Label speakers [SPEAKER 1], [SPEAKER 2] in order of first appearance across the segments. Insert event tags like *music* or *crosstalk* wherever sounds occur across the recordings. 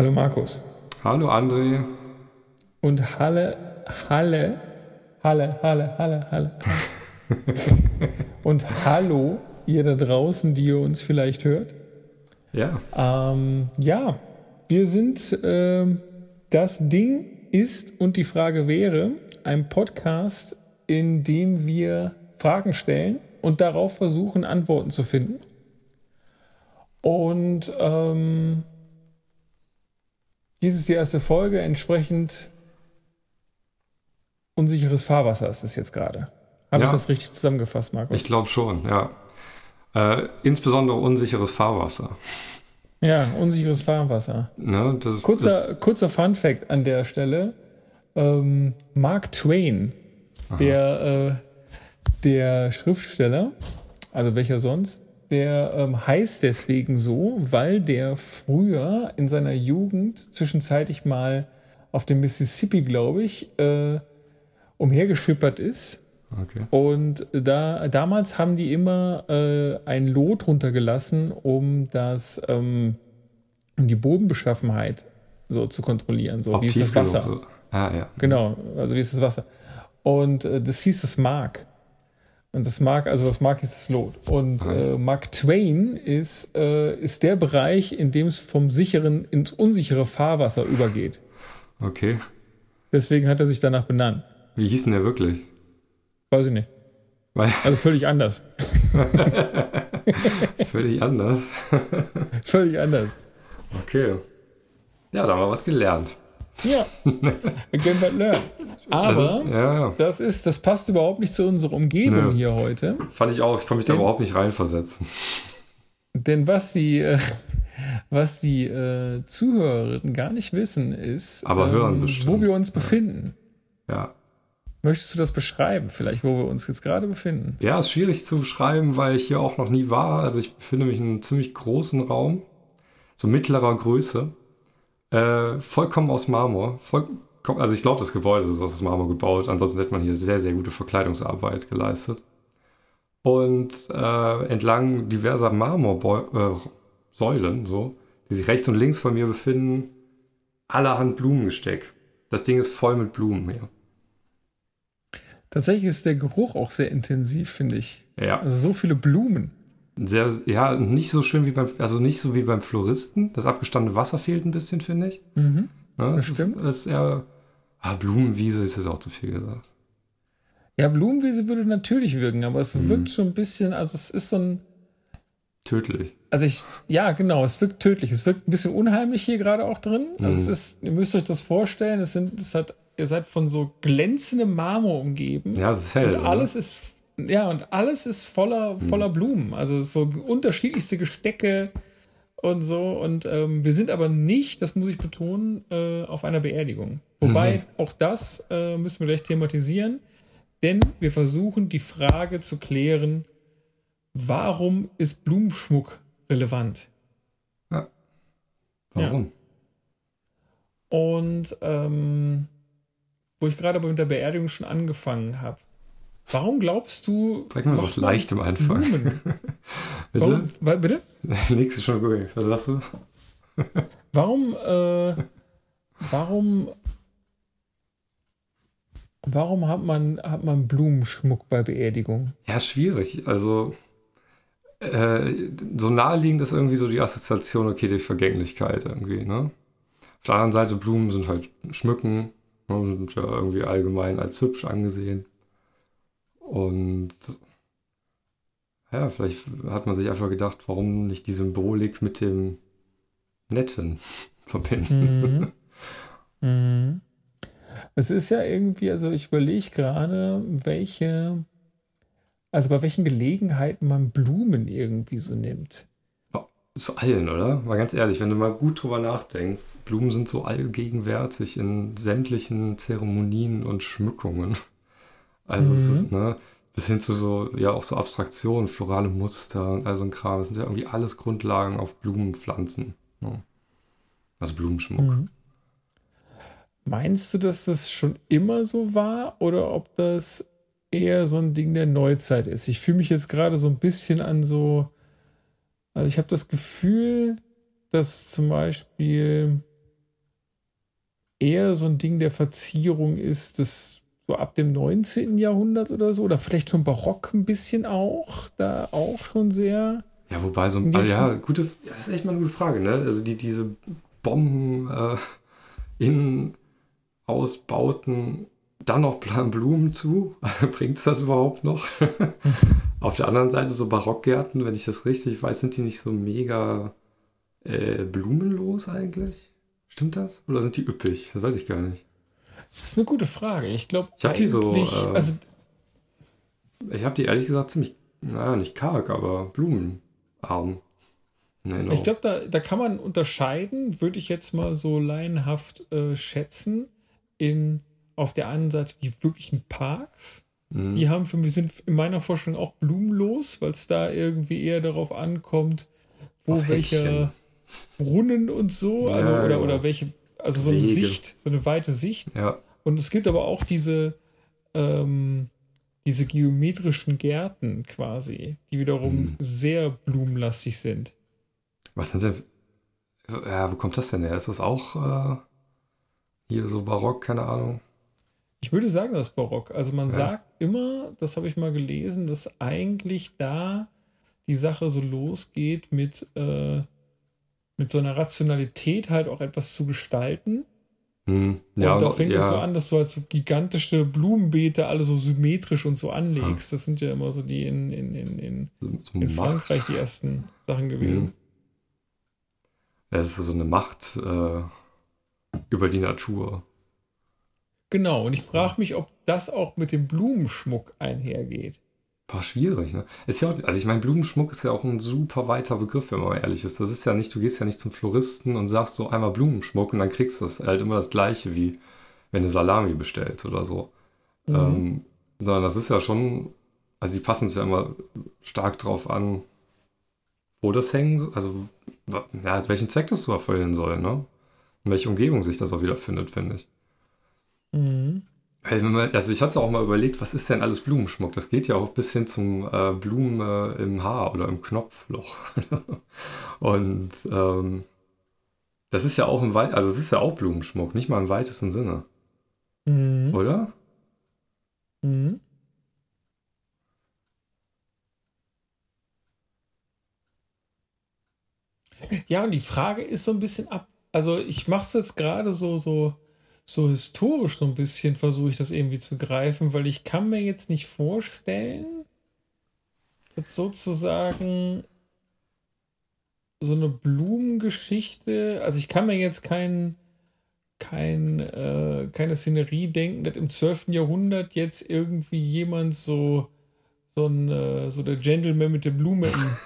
[SPEAKER 1] Hallo Markus.
[SPEAKER 2] Hallo André.
[SPEAKER 1] Und Halle, Halle, Halle, Halle, Halle, Halle. *laughs* Und hallo, ihr da draußen, die ihr uns vielleicht hört.
[SPEAKER 2] Ja.
[SPEAKER 1] Ähm, ja, wir sind ähm, das Ding ist und die Frage wäre ein Podcast, in dem wir Fragen stellen und darauf versuchen, Antworten zu finden. Und ähm, dies ist die erste Folge, entsprechend unsicheres Fahrwasser ist es jetzt gerade. Habe
[SPEAKER 2] Ja.
[SPEAKER 1] ich das richtig zusammengefasst, Markus?
[SPEAKER 2] Ich glaube schon, ja. Äh, insbesondere unsicheres Fahrwasser.
[SPEAKER 1] ja, unsicheres Fahrwasser.
[SPEAKER 2] Ne? Das
[SPEAKER 1] Kurzer, kurzer Fun Fact an der Stelle. Ähm, Mark Twain, der, äh, der Schriftsteller, also welcher sonst, der ähm, heißt deswegen so, weil der früher in seiner Jugend zwischenzeitlich mal auf dem Mississippi, glaube ich, äh, umhergeschippert ist.
[SPEAKER 2] Okay.
[SPEAKER 1] Und da, damals haben die immer äh, ein Lot runtergelassen, um das, ähm, um die Bodenbeschaffenheit so zu kontrollieren. So,
[SPEAKER 2] Ob
[SPEAKER 1] wie ist das Wasser?
[SPEAKER 2] so. Ah, ja.
[SPEAKER 1] Genau, also wie ist das Wasser? Und äh, das hieß das Mark. Und das Mark, also das Mark hieß das Lot. Und äh, Mark Twain ist, äh, ist der Bereich, in dem es vom sicheren ins unsichere Fahrwasser übergeht.
[SPEAKER 2] Okay.
[SPEAKER 1] Deswegen hat er sich danach benannt.
[SPEAKER 2] Wie hieß denn der wirklich?
[SPEAKER 1] Weiß ich nicht.
[SPEAKER 2] Weil,
[SPEAKER 1] Also völlig anders. *laughs*
[SPEAKER 2] völlig anders.
[SPEAKER 1] völlig anders.
[SPEAKER 2] Okay. Ja, da haben wir was gelernt.
[SPEAKER 1] Ja, again but learn. Aber
[SPEAKER 2] Also, ja,
[SPEAKER 1] das ist, das passt überhaupt nicht zu unserer Umgebung
[SPEAKER 2] Nö.
[SPEAKER 1] hier heute.
[SPEAKER 2] Fand ich auch. Ich konnte mich da
[SPEAKER 1] Den-
[SPEAKER 2] überhaupt nicht reinversetzen.
[SPEAKER 1] Denn was die, äh, was die äh, Zuhörerinnen gar nicht wissen, ist, ähm, wo wir uns befinden.
[SPEAKER 2] Ja.
[SPEAKER 1] Möchtest du das beschreiben, vielleicht, wo wir uns jetzt gerade befinden?
[SPEAKER 2] Ja, ist schwierig zu beschreiben, weil ich hier auch noch nie war. Also ich befinde mich in einem ziemlich großen Raum, so mittlerer Größe, äh, vollkommen aus Marmor. Vollkommen, also ich glaube, das Gebäude ist aus Marmor gebaut. Ansonsten hätte man hier sehr, sehr gute Verkleidungsarbeit geleistet. Und äh, entlang diverser Marmorsäulen, äh, Säulen, so, die sich rechts und links von mir befinden, allerhand Blumengesteck. Das Ding ist voll mit Blumen hier.
[SPEAKER 1] Tatsächlich ist der Geruch auch sehr intensiv, finde ich.
[SPEAKER 2] Ja.
[SPEAKER 1] Also so viele Blumen.
[SPEAKER 2] Sehr, ja, nicht so schön wie beim, also nicht so wie beim Floristen. Das abgestandene Wasser fehlt ein bisschen, finde ich.
[SPEAKER 1] Mhm.
[SPEAKER 2] Ne,
[SPEAKER 1] Das stimmt.
[SPEAKER 2] Ist, ist eher, ah, Blumenwiese ist jetzt auch zu viel gesagt.
[SPEAKER 1] Ja, Blumenwiese würde natürlich wirken, aber
[SPEAKER 2] Mhm.
[SPEAKER 1] es wirkt schon ein bisschen, also es ist so ein,
[SPEAKER 2] Tödlich.
[SPEAKER 1] Also ich, ja, genau, es wirkt tödlich. Es wirkt ein bisschen unheimlich hier gerade auch drin. Also es ist, ihr müsst euch das vorstellen, es sind, es hat, ihr seid von so glänzendem Marmor umgeben.
[SPEAKER 2] Ja, es ist hell.
[SPEAKER 1] und alles ist, ja, und alles ist voller, voller Blumen. Also so unterschiedlichste Gestecke und so. Und ähm, wir sind aber nicht, das muss ich betonen, äh, auf einer Beerdigung. Wobei auch das äh, müssen wir gleich thematisieren, denn wir versuchen die Frage zu klären, warum ist Blumenschmuck relevant?
[SPEAKER 2] Warum?
[SPEAKER 1] Und ähm, wo ich gerade aber mit der Beerdigung schon angefangen habe. Warum glaubst du.
[SPEAKER 2] Direkt mal was
[SPEAKER 1] man
[SPEAKER 2] Leichtem anfangen. *laughs* Bitte?
[SPEAKER 1] Warum, wa- bitte?
[SPEAKER 2] Nix ist schon gut. Was sagst du?
[SPEAKER 1] Warum, äh, warum, warum hat man, hat man Blumenschmuck bei Beerdigung?
[SPEAKER 2] Ja, schwierig. Also, äh, so naheliegend ist irgendwie so die Assoziation, okay, durch Vergänglichkeit irgendwie, ne? Auf der anderen Seite, Blumen sind halt Schmücken, ne, sind ja irgendwie allgemein als hübsch angesehen. Und ja, vielleicht hat man sich einfach gedacht, warum nicht die Symbolik mit dem Netten *laughs* verbinden.
[SPEAKER 1] Mhm. *laughs* Mhm. Es ist ja irgendwie, also ich überlege gerade, welche, also bei welchen Gelegenheiten man Blumen irgendwie so nimmt.
[SPEAKER 2] Zu allen, oder? Mal ganz ehrlich, wenn du mal gut drüber nachdenkst, Blumen sind so allgegenwärtig in sämtlichen Zeremonien und Schmückungen. Also es
[SPEAKER 1] Mhm.
[SPEAKER 2] ist, ne, bis hin zu so, ja, auch so Abstraktionen, florale Muster und all so ein Kram. Das sind ja irgendwie alles Grundlagen auf Blumenpflanzen. Ne? Also Blumenschmuck.
[SPEAKER 1] Mhm. Meinst du, dass das schon immer so war oder ob das eher so ein Ding der Neuzeit ist? Ich fühle mich jetzt gerade so ein bisschen an so, also ich habe das Gefühl, dass zum Beispiel eher so ein Ding der Verzierung ist, das so ab dem 19. Jahrhundert oder so, oder vielleicht schon barock ein bisschen auch, da auch schon sehr.
[SPEAKER 2] Ja, wobei so ein, also ja, gute, das ist echt mal eine gute Frage, ne? Also die, diese Bomben, äh, Innenausbauten, dann noch Blumen zu, *laughs* bringt das überhaupt noch? *laughs* Auf der anderen Seite so Barockgärten, wenn ich das richtig weiß, sind die nicht so mega äh, blumenlos eigentlich? Stimmt das? Oder sind die üppig? Das weiß ich gar nicht.
[SPEAKER 1] Das ist eine gute Frage. Ich glaube,
[SPEAKER 2] ich habe die so. Äh, also, ich habe die ehrlich gesagt ziemlich, naja, nicht karg, aber blumenarm.
[SPEAKER 1] Nee, Ich glaube, da, da kann man unterscheiden, würde ich jetzt mal so laienhaft äh, schätzen, in auf der einen Seite die wirklichen Parks. Mhm. Die haben für mich sind in meiner Forschung auch blumenlos, weil es da irgendwie eher darauf ankommt, wo welcher Brunnen und so, also ja, oder, ja. oder welche also so eine Wege. Sicht, so eine weite Sicht.
[SPEAKER 2] Ja.
[SPEAKER 1] Und es gibt aber auch diese, ähm, diese geometrischen Gärten quasi, die wiederum hm. sehr blumenlastig sind.
[SPEAKER 2] Was sind denn. Ja, wo kommt das denn her? Ist das auch äh, hier so barock, keine Ahnung?
[SPEAKER 1] Ich würde sagen, das ist barock. Also man ja. sagt immer, das habe ich mal gelesen, dass eigentlich da die Sache so losgeht mit äh, mit so einer Rationalität halt auch etwas zu gestalten.
[SPEAKER 2] Hm. Ja,
[SPEAKER 1] und da fängt es ja. so an, dass du halt so gigantische Blumenbeete alle so symmetrisch und so anlegst. Ja. Das sind ja immer so die in, in, in, in, so in Frankreich die ersten Sachen gewesen. Hm.
[SPEAKER 2] Ja, es ist so eine Macht äh, über die Natur.
[SPEAKER 1] Genau, und ich frage mich, ob das auch mit dem Blumenschmuck einhergeht.
[SPEAKER 2] War schwierig, ne? Ist ja auch, also ich meine, Blumenschmuck ist ja auch ein super weiter Begriff, wenn man mal ehrlich ist. Das ist ja nicht, du gehst ja nicht zum Floristen und sagst so einmal Blumenschmuck und dann kriegst du das halt immer das gleiche, wie wenn du Salami bestellst oder so. Mhm. Ähm, sondern das ist ja schon, also die passen es ja immer stark drauf an, wo das hängen, also ja, welchen Zweck das so erfüllen soll, ne? In welche Umgebung sich das auch wieder findet, finde ich.
[SPEAKER 1] Mhm.
[SPEAKER 2] Also ich hatte auch mal überlegt, was ist denn alles Blumenschmuck? Das geht ja auch bis hin zum äh, Blumen äh, im Haar oder im Knopfloch. *laughs* Und ähm, das ist ja auch im Weit, also es ist ja auch Blumenschmuck, nicht mal im weitesten Sinne.
[SPEAKER 1] Mhm.
[SPEAKER 2] Oder?
[SPEAKER 1] Mhm. Ja, und die Frage ist so ein bisschen ab. Also ich mache es jetzt gerade so, so so historisch so ein bisschen versuche ich das irgendwie zu greifen, weil ich kann mir jetzt nicht vorstellen, dass sozusagen so eine Blumengeschichte, also ich kann mir jetzt kein, kein, äh, keine Szenerie denken, dass im 12. Jahrhundert jetzt irgendwie jemand so, so ein, äh, so der Gentleman mit der Blume im,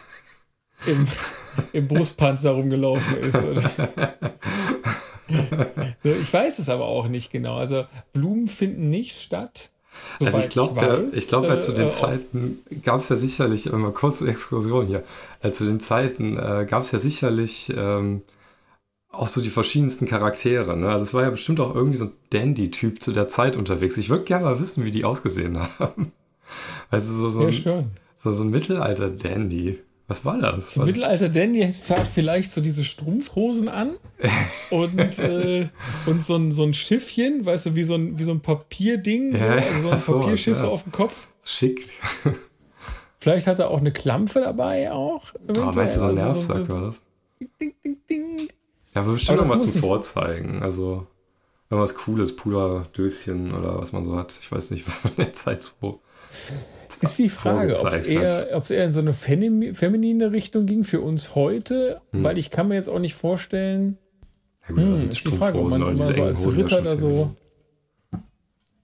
[SPEAKER 1] im, im Brustpanzer rumgelaufen ist. *laughs* ich weiß es aber auch nicht genau. Also Blumen finden nicht statt.
[SPEAKER 2] Also ich glaube, ja, ich glaube, äh, zu den äh, Zeiten gab es ja sicherlich, immer kurze Exkursion hier, äh, zu den Zeiten äh, gab es ja sicherlich ähm, auch so die verschiedensten Charaktere. Ne? Also es war ja bestimmt auch irgendwie so ein Dandy-Typ zu der Zeit unterwegs. Ich würde gerne mal wissen, wie die ausgesehen *laughs* haben. Also so, so, ein, so, so ein Mittelalter-Dandy. Was war das?
[SPEAKER 1] Im Mittelalter Dandy fährt vielleicht so diese Strumpfhosen an *laughs* und, äh, und so ein, so ein Schiffchen, weißt du, wie so ein, wie so ein Papierding, so, also so ein so, Papierschiff ja. so auf dem Kopf.
[SPEAKER 2] Schick.
[SPEAKER 1] Vielleicht hat er auch eine Klampfe dabei auch.
[SPEAKER 2] Oh, meinst du so ein also Nervsack so, war das? Ding, ding, ding. Ja, aber bestimmt aber was zum Vorzeigen. Also irgendwas Cooles, Puderdöschen oder was man so hat. Ich weiß nicht, was man jetzt halt so
[SPEAKER 1] ist die Frage, ob es eher, eher in so eine feminine Richtung ging für uns heute, hm. weil ich kann mir jetzt auch nicht vorstellen.
[SPEAKER 2] Ja, hm, ist die Frage, ob man immer so als Hosen Ritter da so.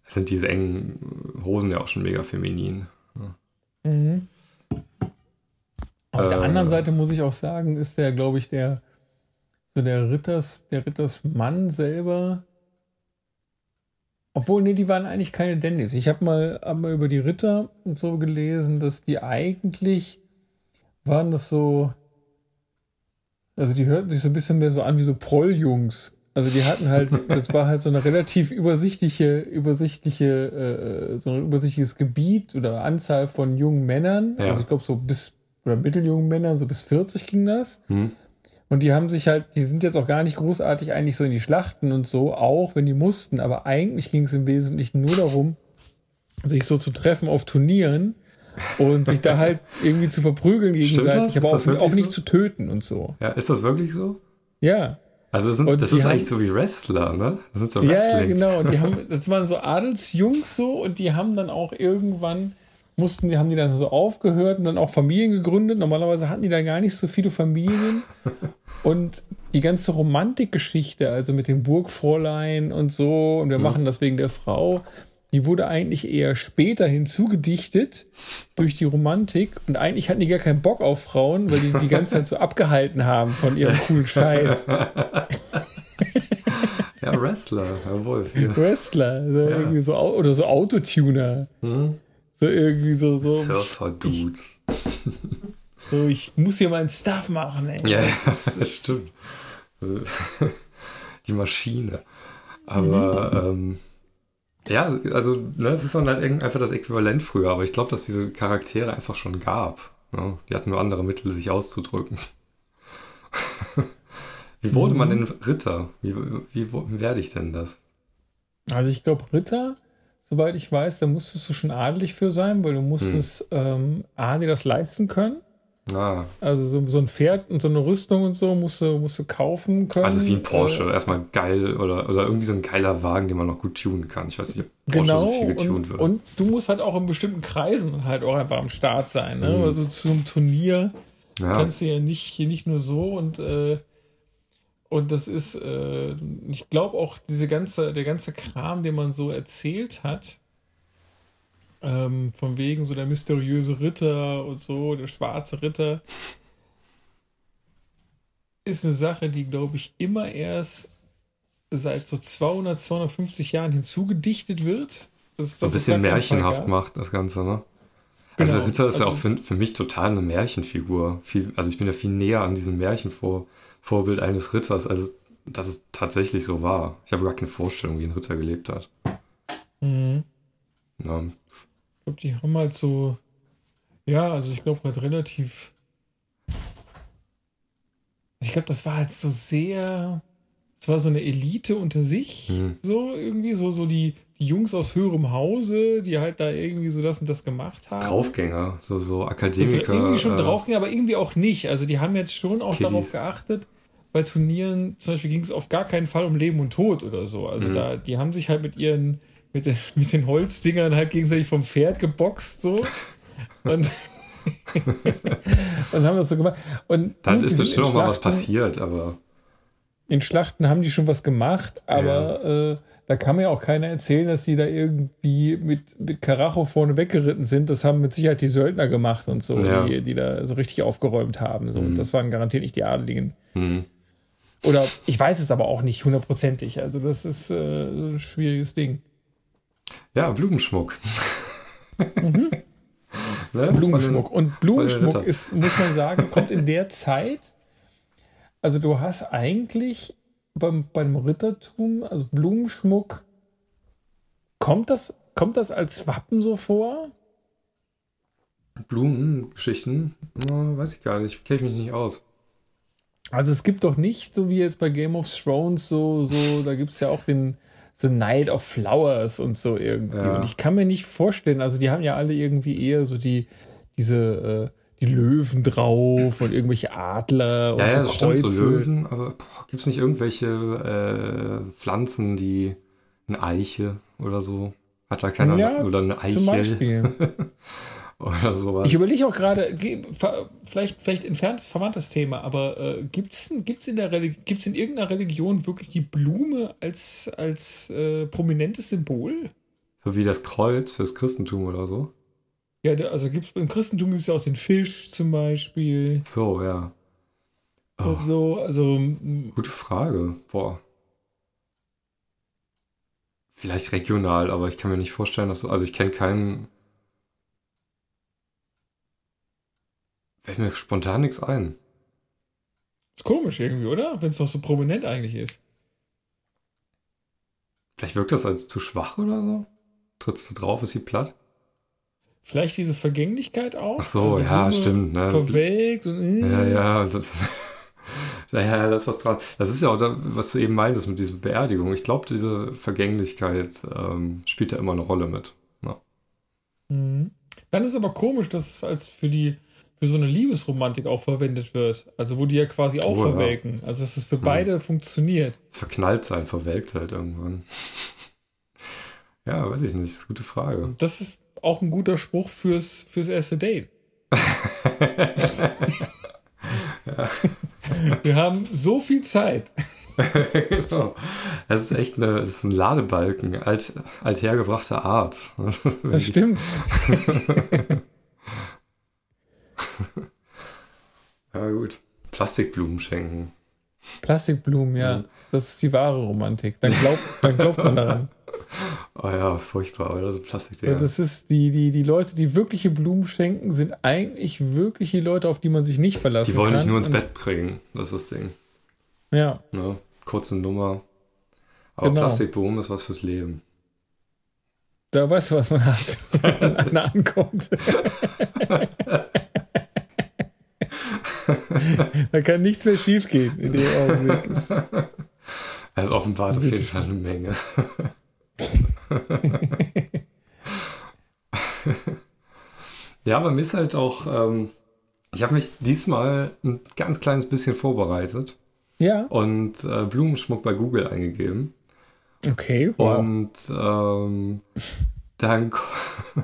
[SPEAKER 2] Sind diese engen Hosen ja auch schon mega feminin.
[SPEAKER 1] Ja. Mhm. Auf äh, der anderen Seite muss ich auch sagen, ist der, glaube ich, der so der Ritters, der Rittersmann selber obwohl, nee, die waren eigentlich keine Dandys. Ich habe mal, hab mal über die Ritter und so gelesen, dass die eigentlich waren das so. Also die hörten sich so ein bisschen mehr so an wie so Prolljungs. Also die hatten halt, *laughs* das war halt so eine relativ übersichtliche, übersichtliche, äh, so ein übersichtliches Gebiet oder Anzahl von jungen Männern. Ja. Also ich glaube so bis, oder mitteljungen Männern, so bis 40 ging das.
[SPEAKER 2] Hm.
[SPEAKER 1] Und die haben sich halt, die sind jetzt auch gar nicht großartig eigentlich so in die Schlachten und so, auch wenn die mussten, aber eigentlich ging es im Wesentlichen nur darum, sich so zu treffen auf Turnieren und sich da halt *laughs* irgendwie zu verprügeln gegenseitig, aber auch, auch nicht so? zu töten und so.
[SPEAKER 2] Ja, ist das wirklich so?
[SPEAKER 1] Ja.
[SPEAKER 2] Also das, sind, das ist haben, eigentlich so wie Wrestler, ne?
[SPEAKER 1] Das sind so Wrestling. Ja, genau. Und die haben, *laughs* das waren so Adelsjungs so und die haben dann auch irgendwann mussten, die haben die dann so aufgehört und dann auch Familien gegründet. Normalerweise hatten die dann gar nicht so viele Familien. *laughs* und die ganze Romantikgeschichte, also mit dem Burgfräulein und so, und wir mhm. machen das wegen der Frau, die wurde eigentlich eher später hinzugedichtet durch die Romantik. Und eigentlich hatten die gar keinen Bock auf Frauen, weil die die ganze Zeit so *laughs* abgehalten haben von ihrem coolen Scheiß.
[SPEAKER 2] ja, Wrestler, Herr Wolf. Ja.
[SPEAKER 1] Wrestler, so ja. irgendwie so, oder so Autotuner. Hm? So irgendwie so. so
[SPEAKER 2] Surfer-Dudes.
[SPEAKER 1] So, ich muss hier meinen Stuff machen, ey.
[SPEAKER 2] Ja, das, ist, das stimmt. Also, *laughs* die Maschine. Aber, mhm. ähm, ja, also, ne, es ist dann halt einfach das Äquivalent früher, aber ich glaube, dass diese Charaktere einfach schon gab. Ne? Die hatten nur andere Mittel, sich auszudrücken. *laughs* wie wurde mhm. man denn Ritter? Wie, wie, wie werde ich denn das?
[SPEAKER 1] Also, ich glaube, Ritter soweit ich weiß, da musstest du schon adelig für sein, weil du musstest hm. ähm, A, dir das leisten können. Ah. Also so, so, ein Pferd und so eine Rüstung und so musst du, musst du kaufen können.
[SPEAKER 2] Also wie ein Porsche, äh, erstmal geil oder, oder irgendwie so ein geiler Wagen, den man noch gut tunen kann. Ich weiß nicht, ob
[SPEAKER 1] Porsche genau, so viel getunt wird. Und du musst halt auch in bestimmten Kreisen halt auch einfach am Start sein. Ne? Mhm. Also zum Turnier ja. kannst du ja nicht, nicht nur so und äh, und das ist, äh, ich glaube auch, diese ganze, der ganze Kram, den man so erzählt hat, ähm, von wegen so der mysteriöse Ritter und so, der schwarze Ritter, ist eine Sache, die, glaube ich, immer erst seit so 200, 250 Jahren hinzugedichtet wird.
[SPEAKER 2] Das, das so ein bisschen märchenhaft macht, das Ganze, ne? Also genau. Also Ritter ist also, ja auch für, für mich total eine Märchenfigur. Viel, also ich bin ja viel näher an diesem Märchen vor, Vorbild eines Ritters, also dass es tatsächlich so war. Ich habe gar keine Vorstellung, wie ein Ritter gelebt hat. Mhm.
[SPEAKER 1] Ja. Ich glaube, die haben halt so, ja, also ich glaube halt relativ. Ich glaube, das war halt so sehr. Es war so eine Elite unter sich, mhm. so irgendwie, so, so die, die Jungs aus höherem Hause, die halt da irgendwie so das und das gemacht haben.
[SPEAKER 2] Draufgänger, so, so Akademiker.
[SPEAKER 1] irgendwie schon äh, Draufgänger, aber irgendwie auch nicht. Also die haben jetzt schon auch Kiddies. darauf geachtet, bei Turnieren, zum Beispiel ging es auf gar keinen Fall um Leben und Tod oder so. Also mhm. da, die haben sich halt mit ihren, mit den, *laughs* mit den Holzdingern halt gegenseitig vom Pferd geboxt, so. Und, *laughs* und haben das so gemacht. Und
[SPEAKER 2] dann ist bestimmt schon mal was passiert, aber.
[SPEAKER 1] In Schlachten haben die schon was gemacht, aber ja. äh, da kann mir auch keiner erzählen, dass die da irgendwie mit, mit Karacho vorne weggeritten sind. Das haben mit Sicherheit die Söldner gemacht und so, ja. die, die da so richtig aufgeräumt haben. So. Mhm. Das waren garantiert nicht die Adeligen. Mhm. Oder ich weiß es aber auch nicht hundertprozentig. Also das ist äh, ein schwieriges Ding.
[SPEAKER 2] Ja, Blumenschmuck. Mhm. *laughs*
[SPEAKER 1] ne? Blumenschmuck. Und Blumenschmuck ist, muss man sagen, kommt in der *laughs* Zeit. Also du hast eigentlich beim, beim Rittertum, also Blumenschmuck, kommt das, kommt das als Wappen so vor?
[SPEAKER 2] Blumengeschichten? Weiß ich gar nicht, kenne ich mich nicht aus.
[SPEAKER 1] Also es gibt doch nicht, so wie jetzt bei Game of Thrones, so, so, da gibt es ja auch den so Night of Flowers und so irgendwie. Ja. Und ich kann mir nicht vorstellen, also die haben ja alle irgendwie eher so die, diese, äh, die Löwen drauf und irgendwelche Adler und
[SPEAKER 2] ja,
[SPEAKER 1] ja,
[SPEAKER 2] so Kreuze. Stimmt, so Löwen, aber gibt es nicht irgendwelche äh, Pflanzen, die eine Eiche oder so? Hat da keiner ja, oder eine Eiche? Zum Beispiel. *laughs* oder sowas.
[SPEAKER 1] Ich überlege auch gerade, vielleicht, vielleicht entferntes, verwandtes Thema, aber äh, gibt es gibt's in, gibt's in irgendeiner Religion wirklich die Blume als, als äh, prominentes Symbol?
[SPEAKER 2] So wie das Kreuz fürs Christentum oder so?
[SPEAKER 1] Ja, also gibt's im Christentum gibt es ja auch den Fisch zum Beispiel.
[SPEAKER 2] So, ja.
[SPEAKER 1] Oh. So, also.
[SPEAKER 2] Gute Frage. Boah. Vielleicht regional, aber ich kann mir nicht vorstellen, dass. Also ich kenne keinen. Fällt mir spontan nichts ein.
[SPEAKER 1] Ist komisch irgendwie, oder? Wenn es doch so prominent eigentlich ist.
[SPEAKER 2] Vielleicht wirkt das als zu schwach oder so? Trittst du drauf, ist sie platt?
[SPEAKER 1] Vielleicht diese Vergänglichkeit auch.
[SPEAKER 2] Ach so, also ja, stimmt. Ne?
[SPEAKER 1] Verwelkt und.
[SPEAKER 2] Äh. Ja, ja. Und das, *laughs* Naja, da ist was dran. Das ist ja auch, da, was du eben meintest mit dieser Beerdigung. Ich glaube, diese Vergänglichkeit ähm, spielt da immer eine Rolle mit. Ja.
[SPEAKER 1] Mhm. Dann ist aber komisch, dass es als für die für so eine Liebesromantik auch verwendet wird. Also wo die ja quasi auch oh, verwelken. Ja. Also dass es für beide mhm. funktioniert.
[SPEAKER 2] Verknallt sein, verwelkt halt irgendwann. *laughs* ja, weiß ich nicht. Gute Frage.
[SPEAKER 1] Das ist auch ein guter Spruch fürs, fürs erste Date. *laughs* Wir haben so viel Zeit.
[SPEAKER 2] genau. Das ist echt eine, ist ein Ladebalken, alt, althergebrachter Art.
[SPEAKER 1] Das stimmt. *laughs*
[SPEAKER 2] ja, gut. Plastikblumen schenken.
[SPEAKER 1] Plastikblumen, ja. ja. Das ist die wahre Romantik. Dann glaubt, dann glaubt man daran. *laughs*
[SPEAKER 2] Oh ja, furchtbar, oder? So Plastik.
[SPEAKER 1] Ja, das ist die, die, die Leute, die wirkliche Blumen schenken, sind eigentlich wirklich die Leute, auf die man sich nicht verlassen kann.
[SPEAKER 2] Die wollen kann. dich nur ins Bett bringen, das ist das Ding.
[SPEAKER 1] Ja.
[SPEAKER 2] Ne? Kurze Nummer. Aber genau. Plastikblumen ist was fürs Leben.
[SPEAKER 1] Da weißt du, was man hat, *laughs* wenn einer ankommt. da kann nichts mehr schiefgehen in dem Augenblick. *laughs*
[SPEAKER 2] Also offenbart auf jeden Fall eine Menge. *laughs* ja, aber mir ist halt auch, ähm, ich habe mich diesmal ein ganz kleines bisschen vorbereitet.
[SPEAKER 1] Ja.
[SPEAKER 2] Und äh, Blumenschmuck bei Google eingegeben.
[SPEAKER 1] Okay. Wow.
[SPEAKER 2] Und ähm, dann,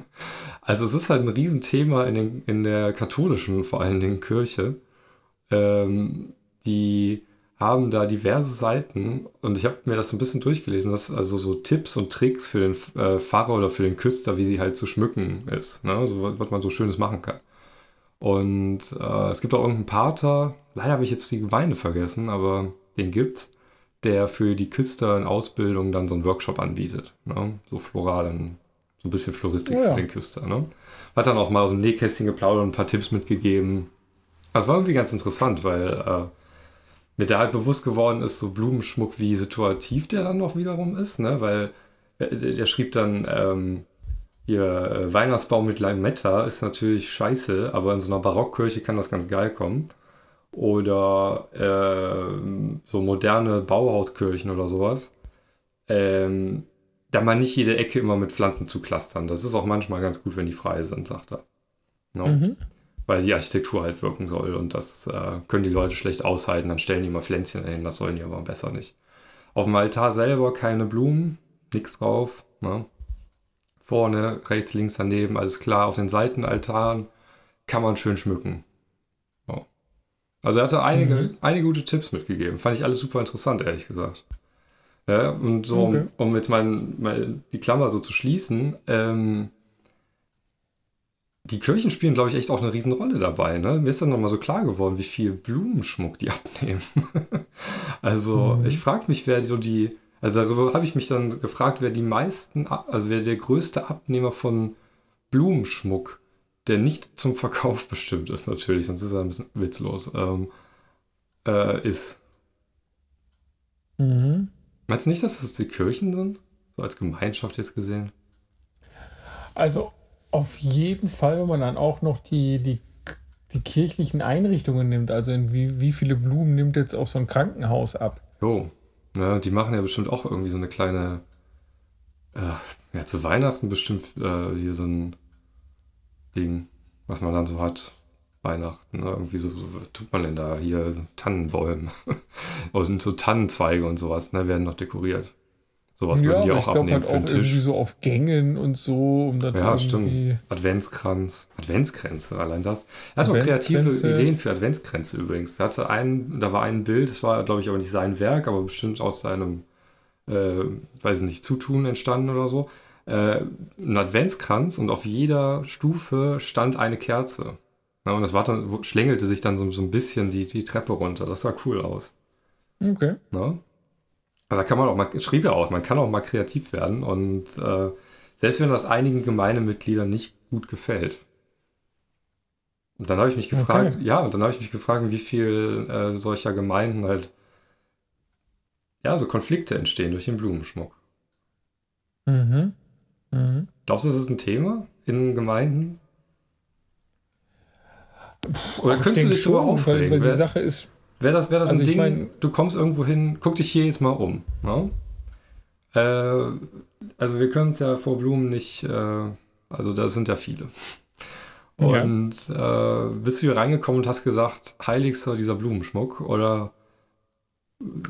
[SPEAKER 2] *laughs* also es ist halt ein Riesenthema in, den, in der katholischen, vor allen Dingen Kirche. Ähm, die haben da diverse Seiten und ich habe mir das so ein bisschen durchgelesen, dass also so Tipps und Tricks für den äh, Pfarrer oder für den Küster, wie sie halt zu schmücken ist, ne? so, was man so Schönes machen kann. Und äh, es gibt auch irgendeinen Pater, leider habe ich jetzt die Gemeinde vergessen, aber den gibt's, der für die Küster in Ausbildung dann so einen Workshop anbietet, ne? so floral, so ein bisschen Floristik oh ja. für den Küster. Ne? Hat dann auch mal aus dem Nähkästchen geplaudert und ein paar Tipps mitgegeben. Das war irgendwie ganz interessant, weil äh, mir da halt bewusst geworden ist, so Blumenschmuck, wie situativ der dann noch wiederum ist, ne? Weil der, der schrieb dann, ähm, hier äh, Weihnachtsbaum mit Limetta ist natürlich scheiße, aber in so einer Barockkirche kann das ganz geil kommen. Oder äh, so moderne Bauhauskirchen oder sowas. Ähm, da man nicht jede Ecke immer mit Pflanzen zu clustern. Das ist auch manchmal ganz gut, wenn die frei sind, sagt er. No? Mhm weil die Architektur halt wirken soll und das äh, können die Leute schlecht aushalten. Dann stellen die mal Pflänzchen hin, das sollen die aber besser nicht. Auf dem Altar selber keine Blumen, nichts drauf. Ne? Vorne, rechts, links daneben, alles klar. Auf den Seitenaltaren kann man schön schmücken. Oh. Also er hatte einige, mhm. einige gute Tipps mitgegeben. Fand ich alles super interessant, ehrlich gesagt. Ja, und so, okay. um, um, jetzt mal, mal die Klammer so zu schließen, ähm, die Kirchen spielen, glaube ich, echt auch eine Riesenrolle dabei. Ne? Mir ist dann nochmal so klar geworden, wie viel Blumenschmuck die *laughs* abnehmen. also mhm. ich frage mich, wer so die, also darüber habe ich mich dann gefragt, wer die meisten, also wer der größte Abnehmer von Blumenschmuck, der nicht zum Verkauf bestimmt ist natürlich, sonst ist er ein bisschen witzlos, ähm, äh, ist. Mhm. Meinst du nicht, dass das die Kirchen sind? So als Gemeinschaft jetzt gesehen?
[SPEAKER 1] Also auf jeden Fall, wenn man dann auch noch die, die, die kirchlichen Einrichtungen nimmt. Also in wie, wie viele Blumen nimmt jetzt auch so ein Krankenhaus ab?
[SPEAKER 2] Oh, ja, die machen ja bestimmt auch irgendwie so eine kleine, äh, ja, zu Weihnachten bestimmt äh, hier so ein Ding, was man dann so hat. Weihnachten, ne? irgendwie so, so, was tut man denn da? Hier Tannenbäume *laughs* und so Tannenzweige und sowas, ne, werden noch dekoriert. Sowas ja, würden die auch abnehmen halt für den Tisch. Irgendwie
[SPEAKER 1] so auf Gängen und so. Um
[SPEAKER 2] ja, stimmt. Adventskranz. Adventskränze, allein das. Er hat auch kreative Ideen für Adventskränze übrigens. Er hatte einen, da war ein Bild, das war, glaube ich, aber nicht sein Werk, aber bestimmt aus seinem, äh, weiß ich nicht, Zutun entstanden oder so. Äh, ein Adventskranz und auf jeder Stufe stand eine Kerze. Ja, und das war dann, schlängelte sich dann so, so ein bisschen die, die Treppe runter. Das sah cool aus.
[SPEAKER 1] Okay.
[SPEAKER 2] Na? Also da kann man auch mal, schrieb er auch, man kann auch mal kreativ werden und äh, selbst wenn das einigen Gemeindemitgliedern nicht gut gefällt. Und dann habe ich mich gefragt, okay. ja, und dann habe ich mich gefragt, wie viel äh, solcher Gemeinden halt, ja, so Konflikte entstehen durch den Blumenschmuck.
[SPEAKER 1] Mhm. Mhm.
[SPEAKER 2] Glaubst du, das ist ein Thema in Gemeinden?
[SPEAKER 1] Oder könntest du dich darüber aufregen? Weil, weil die Sache ist,
[SPEAKER 2] Wäre das, wär das also ein Ding, mein, du kommst irgendwo hin, guck dich hier jetzt mal um. Ne? Äh, also wir können es ja vor Blumen nicht, äh, also da sind ja viele. *laughs* Und ja. äh, bist du hier reingekommen und hast gesagt, heiligster dieser Blumenschmuck oder?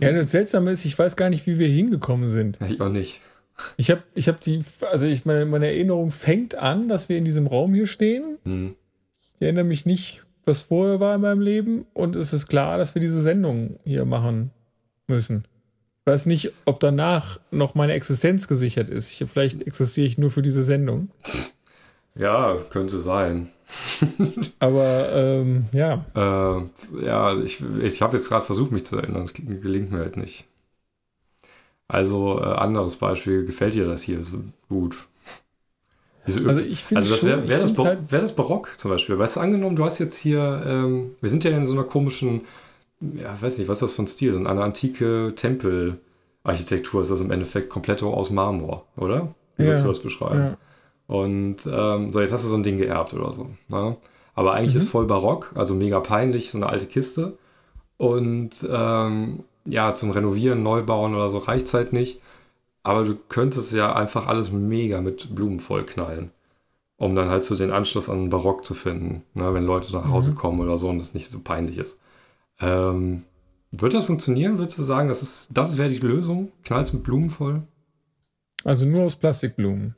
[SPEAKER 1] Ja, das Seltsame ist, ich weiß gar nicht, wie wir hingekommen sind.
[SPEAKER 2] Ich auch nicht.
[SPEAKER 1] Ich habe ich hab die, also ich meine, meine Erinnerung fängt an, dass wir in diesem Raum hier stehen. Hm. Ich erinnere mich nicht, was vorher war in meinem Leben und es ist klar, dass wir diese Sendung hier machen müssen. Ich weiß nicht, ob danach noch meine Existenz gesichert ist. Ich, vielleicht existiere ich nur für diese Sendung.
[SPEAKER 2] Ja, könnte sein. *laughs*
[SPEAKER 1] Aber ähm, ja.
[SPEAKER 2] Äh, ja, ich, ich habe jetzt gerade versucht, mich zu erinnern. Das gelingt mir halt nicht. Also, äh, anderes Beispiel, gefällt dir das hier so gut?
[SPEAKER 1] Also, ich finde
[SPEAKER 2] also das wäre wär das, halt wär das Barock zum Beispiel. Weißt du, angenommen, du hast jetzt hier, ähm, wir sind ja in so einer komischen, ja, weiß nicht, was ist das für ein Stil? So eine antike Tempelarchitektur ist das im Endeffekt komplett aus Marmor, oder? Wie ja, würdest du das beschreiben? Ja. Und ähm, so, jetzt hast du so ein Ding geerbt oder so. Ne? Aber eigentlich mhm. ist voll barock, also mega peinlich, so eine alte Kiste. Und ähm, ja, zum Renovieren, Neubauen oder so reicht es halt nicht. Aber du könntest ja einfach alles mega mit Blumen vollknallen, um dann halt so den Anschluss an Barock zu finden, ne, wenn Leute nach Hause mhm. kommen oder so und das nicht so peinlich ist. Ähm, wird das funktionieren? Würdest du sagen, das, ist, das wäre die Lösung? Knallst mit Blumen voll?
[SPEAKER 1] Also nur aus Plastikblumen.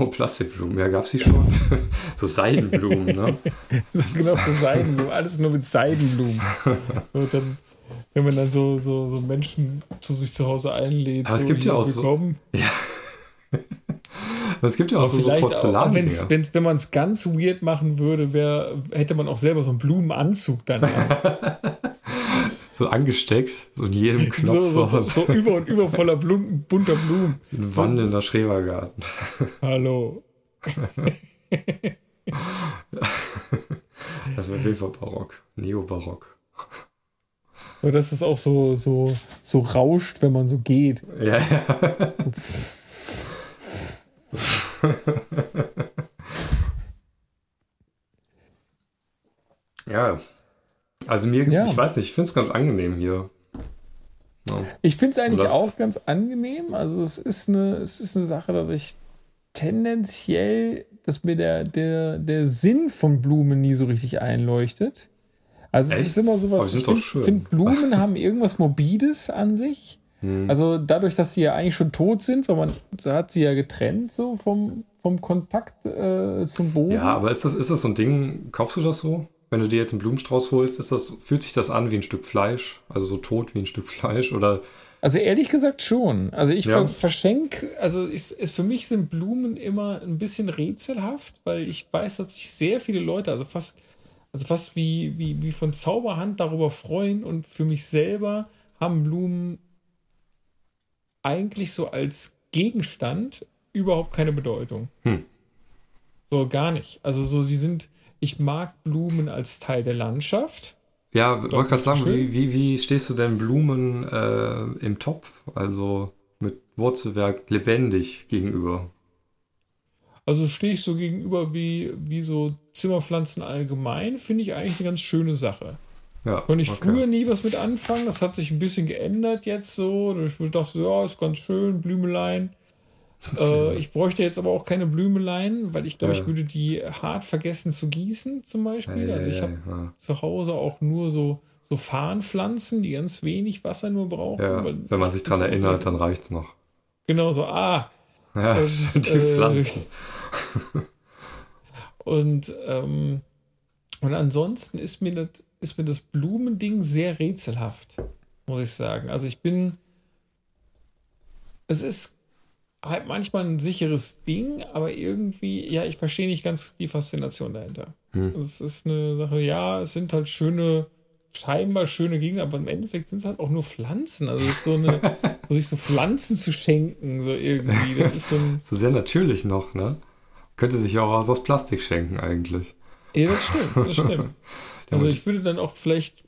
[SPEAKER 2] Oh, Plastikblumen, ja, gab es die schon. *laughs* so Seidenblumen, ne? *laughs*
[SPEAKER 1] genau, so Seidenblumen, alles nur mit Seidenblumen. *laughs* Und dann, wenn man dann so, so, so Menschen zu sich zu Hause einlädt,
[SPEAKER 2] Aber so es gibt ja auch so. Ja. Es gibt ja auch so, so Porzellan. Auch,
[SPEAKER 1] wenn's, wenn's, wenn man es ganz weird machen würde, wär, hätte man auch selber so einen Blumenanzug dann. *laughs*
[SPEAKER 2] so angesteckt, so in jedem Knopf. *laughs*
[SPEAKER 1] So, so, so, so über und über voller Blumen, bunter Blumen. *laughs*
[SPEAKER 2] Ein wandelnder Schrebergarten.
[SPEAKER 1] Hallo.
[SPEAKER 2] das wäre auf jeden Fall barock. Neobarock.
[SPEAKER 1] Oder dass es auch so, so, so rauscht, wenn man so geht.
[SPEAKER 2] Ja, ja. ja, also mir, ja. ich weiß nicht, ich finde es ganz angenehm hier.
[SPEAKER 1] Ja. Ich finde es eigentlich auch ganz angenehm. Also es ist eine, es ist eine Sache, dass ich tendenziell, dass mir der, der, der Sinn von Blumen nie so richtig einleuchtet. Also Echt? es ist immer so was, ich finde find Blumen *laughs* haben irgendwas Morbides an sich. Hm. Also dadurch, dass sie ja eigentlich schon tot sind, weil man so hat sie ja getrennt so vom, vom Kontakt äh, zum Boden.
[SPEAKER 2] Ja, aber ist das, ist das so ein Ding, kaufst du das so? wenn du dir jetzt einen Blumenstrauß holst, ist das, fühlt sich das an wie ein Stück Fleisch? Also so tot wie ein Stück Fleisch? Oder
[SPEAKER 1] also ehrlich gesagt schon. Also ich ja. verschenke, also ist, ist, für mich sind Blumen immer ein bisschen rätselhaft, weil ich weiß, dass sich sehr viele Leute, also fast, also fast wie, wie, wie von Zauberhand darüber freuen und für mich selber haben Blumen eigentlich so als Gegenstand überhaupt keine Bedeutung. Hm. So gar nicht. Also so, sie sind, ich mag Blumen als Teil der Landschaft.
[SPEAKER 2] Ja, wollte gerade sagen, wie, wie, wie stehst du denn Blumen äh, im Topf, also mit Wurzelwerk lebendig gegenüber?
[SPEAKER 1] Also stehe ich so gegenüber wie, wie so Zimmerpflanzen allgemein, finde ich eigentlich eine ganz schöne Sache. Ja, Konnte ich okay. früher nie was mit anfangen, das hat sich ein bisschen geändert jetzt so. Ich dachte, ja, ist ganz schön, Blümelein. Äh, ich bräuchte jetzt aber auch keine Blümeleien, weil ich glaube, ja. ich würde die hart vergessen zu gießen, zum Beispiel. Ja, also ich habe ja, zu Hause auch nur so, so Farnpflanzen, die ganz wenig Wasser nur brauchen.
[SPEAKER 2] Wenn man sich daran erinnert, dann reicht es noch.
[SPEAKER 1] Genau so, ah.
[SPEAKER 2] Ja, und, die äh, Pflanzen. *laughs*
[SPEAKER 1] und, ähm, und ansonsten ist mir, das, ist mir das Blumending sehr rätselhaft, muss ich sagen. Also ich bin, es ist halt manchmal ein sicheres Ding, aber irgendwie, ja, ich verstehe nicht ganz die Faszination dahinter. Hm. Es ist eine Sache, ja, es sind halt schöne, scheinbar schöne Gegner, aber im Endeffekt sind es halt auch nur Pflanzen. Also es ist so eine, so *laughs* sich so Pflanzen zu schenken, so irgendwie. Das ist so, ein,
[SPEAKER 2] so sehr natürlich noch, ne? Könnte sich ja auch aus Plastik schenken eigentlich.
[SPEAKER 1] Ja, das stimmt, das stimmt. *laughs* Also ich würde dann auch vielleicht,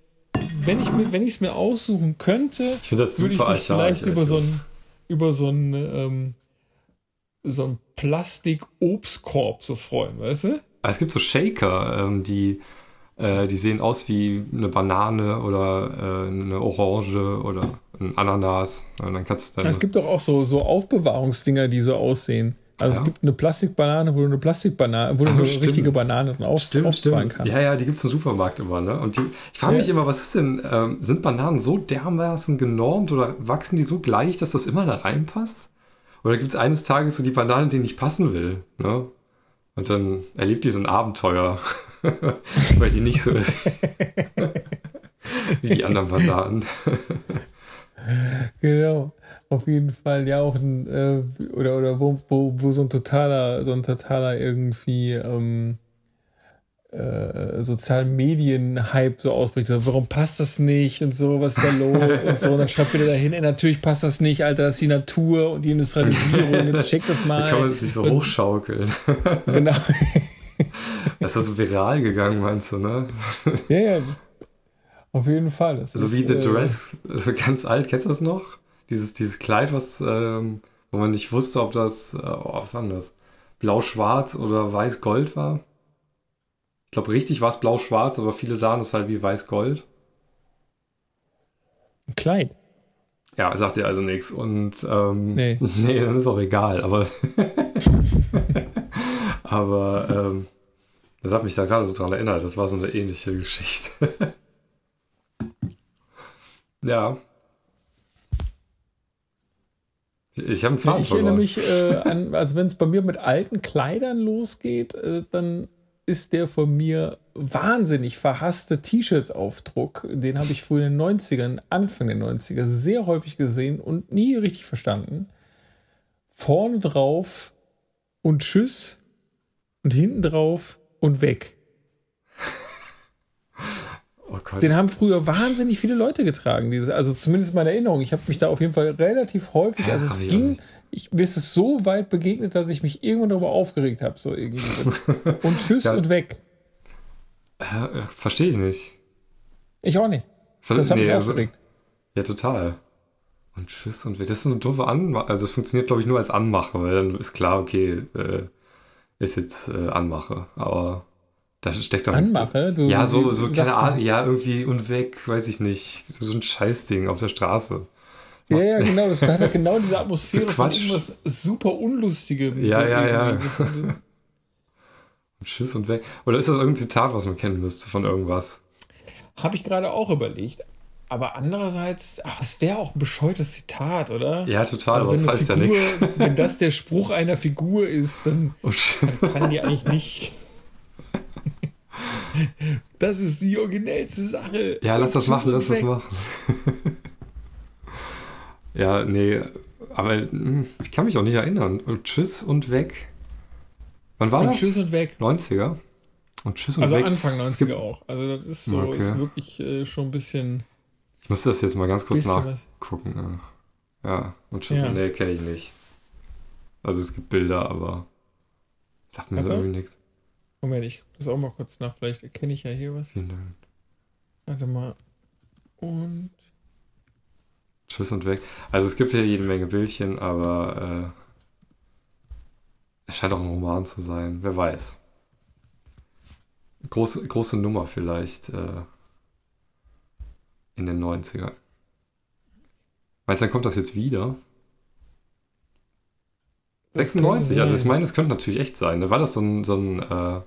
[SPEAKER 1] wenn ich mir, wenn ich es mir aussuchen könnte,
[SPEAKER 2] ich würde ich mich
[SPEAKER 1] vielleicht über so ein über so ein ähm, so ein Plastik-Obstkorb so freuen, weißt du?
[SPEAKER 2] Es gibt so Shaker, ähm, die Äh, die sehen aus wie eine Banane oder äh, eine Orange oder ein Ananas. Und dann kannst du dann
[SPEAKER 1] es gibt doch auch so, so Aufbewahrungsdinger, die so aussehen. Also
[SPEAKER 2] Ja.
[SPEAKER 1] es gibt eine Plastikbanane, wo du eine Plastikbanane, wo du
[SPEAKER 2] Ah,
[SPEAKER 1] eine
[SPEAKER 2] stimmt.
[SPEAKER 1] richtige Banane dann auf,
[SPEAKER 2] Stimmt,
[SPEAKER 1] aufbewahren
[SPEAKER 2] stimmt.
[SPEAKER 1] kannst.
[SPEAKER 2] Ja, ja, die gibt es im Supermarkt immer, ne? Und die, ich frage
[SPEAKER 1] Ja.
[SPEAKER 2] mich immer, was ist denn, ähm, sind Bananen so dermaßen genormt oder wachsen die so gleich, dass das immer da reinpasst? Oder gibt es eines Tages so die Banane, die nicht passen will, ne? Und dann erlebt die so ein Abenteuer, *laughs* weil die nicht so ist *laughs* wie die anderen Bananen. *laughs*
[SPEAKER 1] Genau. Auf jeden Fall ja auch ein, äh, oder, oder wo, wo, wo so ein totaler, so ein totaler irgendwie ähm, äh, sozialen Medien-Hype so ausbricht. So, warum passt das nicht und so, was ist da los und so. Und dann schreibt wieder dahin, ey, natürlich passt das nicht, Alter, das ist die Natur und die Industrialisierung, jetzt check das
[SPEAKER 2] Wie kann man
[SPEAKER 1] mal.
[SPEAKER 2] sich so
[SPEAKER 1] Und-
[SPEAKER 2] hochschaukeln?
[SPEAKER 1] Genau. *laughs*
[SPEAKER 2] Das ist so viral gegangen, meinst du, ne?
[SPEAKER 1] ja, ja. Auf jeden Fall. Das
[SPEAKER 2] So
[SPEAKER 1] ist,
[SPEAKER 2] wie The
[SPEAKER 1] äh,
[SPEAKER 2] Dress, also ganz alt, kennst du das noch? Dieses, dieses Kleid, was, ähm, wo man nicht wusste, ob das, äh, oh, was war denn das? Blau-Schwarz oder Weiß-Gold war? Ich glaube, richtig war es Blau-Schwarz, aber viele sahen es halt wie Weiß-Gold.
[SPEAKER 1] Ein Kleid.
[SPEAKER 2] Ja, sagt dir also nichts. Und, ähm,
[SPEAKER 1] Nee. *laughs*
[SPEAKER 2] nee, dann ist auch egal, aber, *laughs* aber, ähm, das hat mich da gerade so dran erinnert. Das war so eine ähnliche Geschichte. *laughs* ja. Ich- habe einen Faden
[SPEAKER 1] ich erinnere mich äh, an, also wenn es bei mir mit alten Kleidern losgeht, äh, dann ist der von mir wahnsinnig verhasste T-Shirts-Aufdruck. Den habe ich früher in den 90ern, Anfang der 90er, sehr häufig gesehen und nie richtig verstanden. Vorne drauf und Tschüss und hinten drauf und weg.
[SPEAKER 2] Oh.
[SPEAKER 1] Den haben früher wahnsinnig viele Leute getragen. Diese, also zumindest in meiner Erinnerung. Ich habe mich da auf jeden Fall relativ häufig, also es ging, ich, mir ist es so weit begegnet, dass ich mich irgendwann darüber aufgeregt habe. So irgendwie. *laughs* Und tschüss
[SPEAKER 2] Ja.
[SPEAKER 1] und weg.
[SPEAKER 2] Verstehe ich nicht.
[SPEAKER 1] Ich auch nicht.
[SPEAKER 2] Ver-
[SPEAKER 1] Das hat mich
[SPEAKER 2] nee, also-
[SPEAKER 1] aufgeregt.
[SPEAKER 2] Ja, total. Und tschüss und weg. Das ist eine doofe Anmache. Also, es funktioniert, glaube ich, nur als Anmache, weil dann ist klar, okay, äh, ist jetzt äh, Anmache. Aber da steckt doch.
[SPEAKER 1] Anmache? Du,
[SPEAKER 2] Ja, so, so keine Ahnung, ja, irgendwie und weg, weiß ich nicht. So ein Scheißding auf der Straße.
[SPEAKER 1] Ja, ja, genau. Das hat ja genau diese Atmosphäre
[SPEAKER 2] So
[SPEAKER 1] von irgendwas super Unlustigem.
[SPEAKER 2] Ja,
[SPEAKER 1] so
[SPEAKER 2] ja, ja. Und tschüss *laughs* und weg. Oder ist das irgendein Zitat, was man kennen müsste von irgendwas?
[SPEAKER 1] Habe ich gerade auch überlegt. Aber andererseits, ach, es wäre auch ein bescheuertes Zitat, oder?
[SPEAKER 2] Ja, total,
[SPEAKER 1] Also
[SPEAKER 2] aber das heißt ja
[SPEAKER 1] Figur,
[SPEAKER 2] nichts.
[SPEAKER 1] wenn das der Spruch einer Figur ist, dann *laughs*
[SPEAKER 2] Oh, shit.
[SPEAKER 1] kann die eigentlich nicht. Das ist die originellste Sache.
[SPEAKER 2] Ja, lass das machen, lass das
[SPEAKER 1] weg.
[SPEAKER 2] machen. *laughs* ja, nee, aber hm, ich kann mich auch nicht erinnern. Und tschüss und weg. Wann war
[SPEAKER 1] Und
[SPEAKER 2] das?
[SPEAKER 1] Tschüss und weg.
[SPEAKER 2] 90er? Und tschüss und
[SPEAKER 1] Also
[SPEAKER 2] weg.
[SPEAKER 1] Anfang 90er auch. Also das ist so,
[SPEAKER 2] Okay.
[SPEAKER 1] ist wirklich äh, schon ein bisschen,
[SPEAKER 2] Ich muss das jetzt mal ganz kurz
[SPEAKER 1] bisschen was.
[SPEAKER 2] nachgucken. Ja, und tschüss
[SPEAKER 1] Ja.
[SPEAKER 2] und nee, kenne ich nicht. Also es gibt Bilder, aber sagt mir so
[SPEAKER 1] Warte.
[SPEAKER 2] irgendwie nichts.
[SPEAKER 1] Moment, ich gucke das auch mal kurz nach. Vielleicht erkenne ich ja hier was.
[SPEAKER 2] Vielen Dank.
[SPEAKER 1] Warte mal. Und
[SPEAKER 2] Tschüss und weg. Also es gibt hier jede Menge Bildchen, aber äh, es scheint auch ein Roman zu sein. Wer weiß. Große, große Nummer vielleicht äh, in den 90ern. Meinst du, dann kommt das jetzt wieder?
[SPEAKER 1] Das
[SPEAKER 2] 96,
[SPEAKER 1] könnte
[SPEAKER 2] also ich meine, das könnte natürlich echt sein. Ne? War das so ein, so ein äh,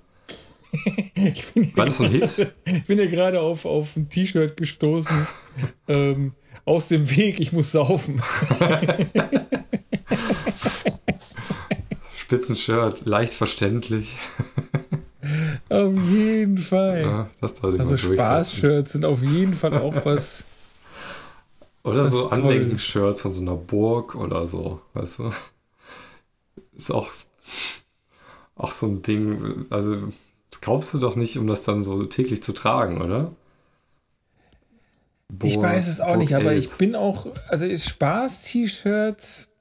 [SPEAKER 2] *laughs* war das ein
[SPEAKER 1] hier
[SPEAKER 2] Hit? *laughs*
[SPEAKER 1] ich bin ja gerade auf, auf ein T-Shirt gestoßen. *laughs* ähm, aus dem Weg, ich muss saufen.
[SPEAKER 2] Spitzenshirt, leicht verständlich.
[SPEAKER 1] auf jeden Fall.
[SPEAKER 2] Ja, das
[SPEAKER 1] also. Spaßshirts sind auf jeden Fall auch was.
[SPEAKER 2] Oder
[SPEAKER 1] Das
[SPEAKER 2] so. Andenken-Shirts von so einer Burg oder so, weißt du? Ist auch, auch so ein Ding, also das kaufst du doch nicht, um das dann so täglich zu tragen, oder?
[SPEAKER 1] Ich
[SPEAKER 2] Burg-
[SPEAKER 1] weiß es auch
[SPEAKER 2] Burg
[SPEAKER 1] nicht, aber
[SPEAKER 2] Elf.
[SPEAKER 1] ich bin auch, also ist Spaß-T-Shirts.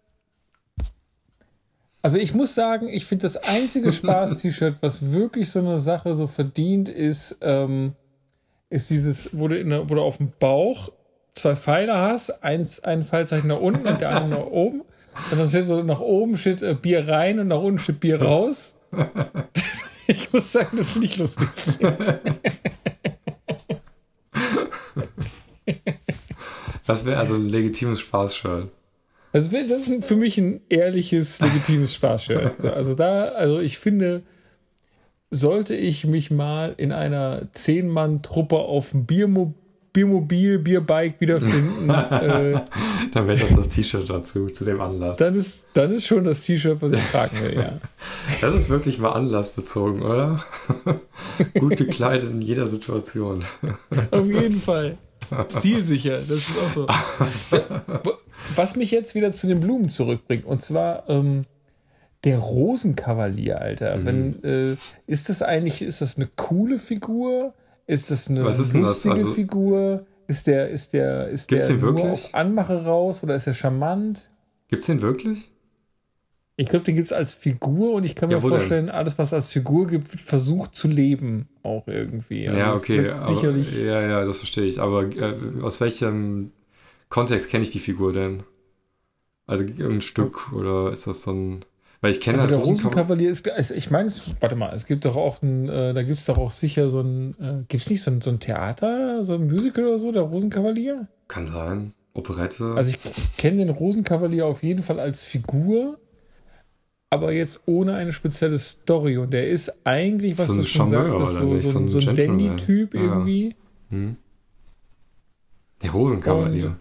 [SPEAKER 1] Also ich muss sagen, ich finde das einzige *laughs* Spaß-T-Shirt, was wirklich so eine Sache so verdient, ist, ähm, ist dieses, wo du, in der, wo du auf dem Bauch zwei Pfeile hast, eins, ein Pfeilzeichen nach unten und der andere nach oben. Und dann steht so nach oben steht äh, Bier rein und nach unten steht Bier raus. *laughs* *laughs* Ich muss sagen, das finde ich lustig.
[SPEAKER 2] Das wäre also ein legitimes Spaßshirt.
[SPEAKER 1] Also das ist für mich ein ehrliches, legitimes Spaßshirt. Also da, also ich finde, sollte ich mich mal in einer Zehn-Mann-Truppe auf dem Biermo Biermobil, Bierbike wiederfinden, *laughs* äh,
[SPEAKER 2] dann wäre das das T-Shirt dazu, zu dem Anlass.
[SPEAKER 1] Dann ist, dann ist schon das T-Shirt, was ich tragen will, ja. *laughs*
[SPEAKER 2] Das ist wirklich mal anlassbezogen, oder? *laughs* Gut gekleidet in jeder Situation.
[SPEAKER 1] Auf jeden Fall. Stilsicher, das ist auch so. Was mich jetzt wieder zu den Blumen zurückbringt, und zwar ähm, der Rosenkavalier, Alter. Mhm. Wenn, äh, ist das eigentlich, ist das eine coole Figur? Ist das eine
[SPEAKER 2] ist
[SPEAKER 1] lustige
[SPEAKER 2] das? Also,
[SPEAKER 1] Figur? Ist der, ist der, ist der nur
[SPEAKER 2] wirklich?
[SPEAKER 1] auf Anmache raus oder ist er charmant?
[SPEAKER 2] Gibt's den wirklich?
[SPEAKER 1] Ich glaube, den gibt es als Figur und ich kann mir
[SPEAKER 2] Ja, wo denn?
[SPEAKER 1] vorstellen, alles, was als Figur gibt, wird versucht zu leben, auch irgendwie. Also
[SPEAKER 2] ja, okay. Aber,
[SPEAKER 1] Sicherlich.
[SPEAKER 2] ja, ja, das verstehe ich. Aber äh, aus welchem Kontext kenne ich die Figur denn? Also irgendein Stück oder ist das so ein. Weil ich kenne
[SPEAKER 1] Also der
[SPEAKER 2] halt Rosenkavalier.
[SPEAKER 1] Rosenkavalier ist, also ich meine, es- warte mal, es gibt doch auch ein, äh, da gibt es doch auch sicher so ein, äh, gibt es nicht so ein, so ein Theater, so ein Musical oder so, der Rosenkavalier?
[SPEAKER 2] Kann sein. Operette.
[SPEAKER 1] Also ich kenne den Rosenkavalier auf jeden Fall als Figur, aber jetzt ohne eine spezielle Story. Und der ist eigentlich, was
[SPEAKER 2] So
[SPEAKER 1] du schon sagtest, so, so,
[SPEAKER 2] So
[SPEAKER 1] ein- so ein. Dandy-Typ
[SPEAKER 2] Ja.
[SPEAKER 1] irgendwie.
[SPEAKER 2] hm? Der Rosenkavalier.
[SPEAKER 1] Und-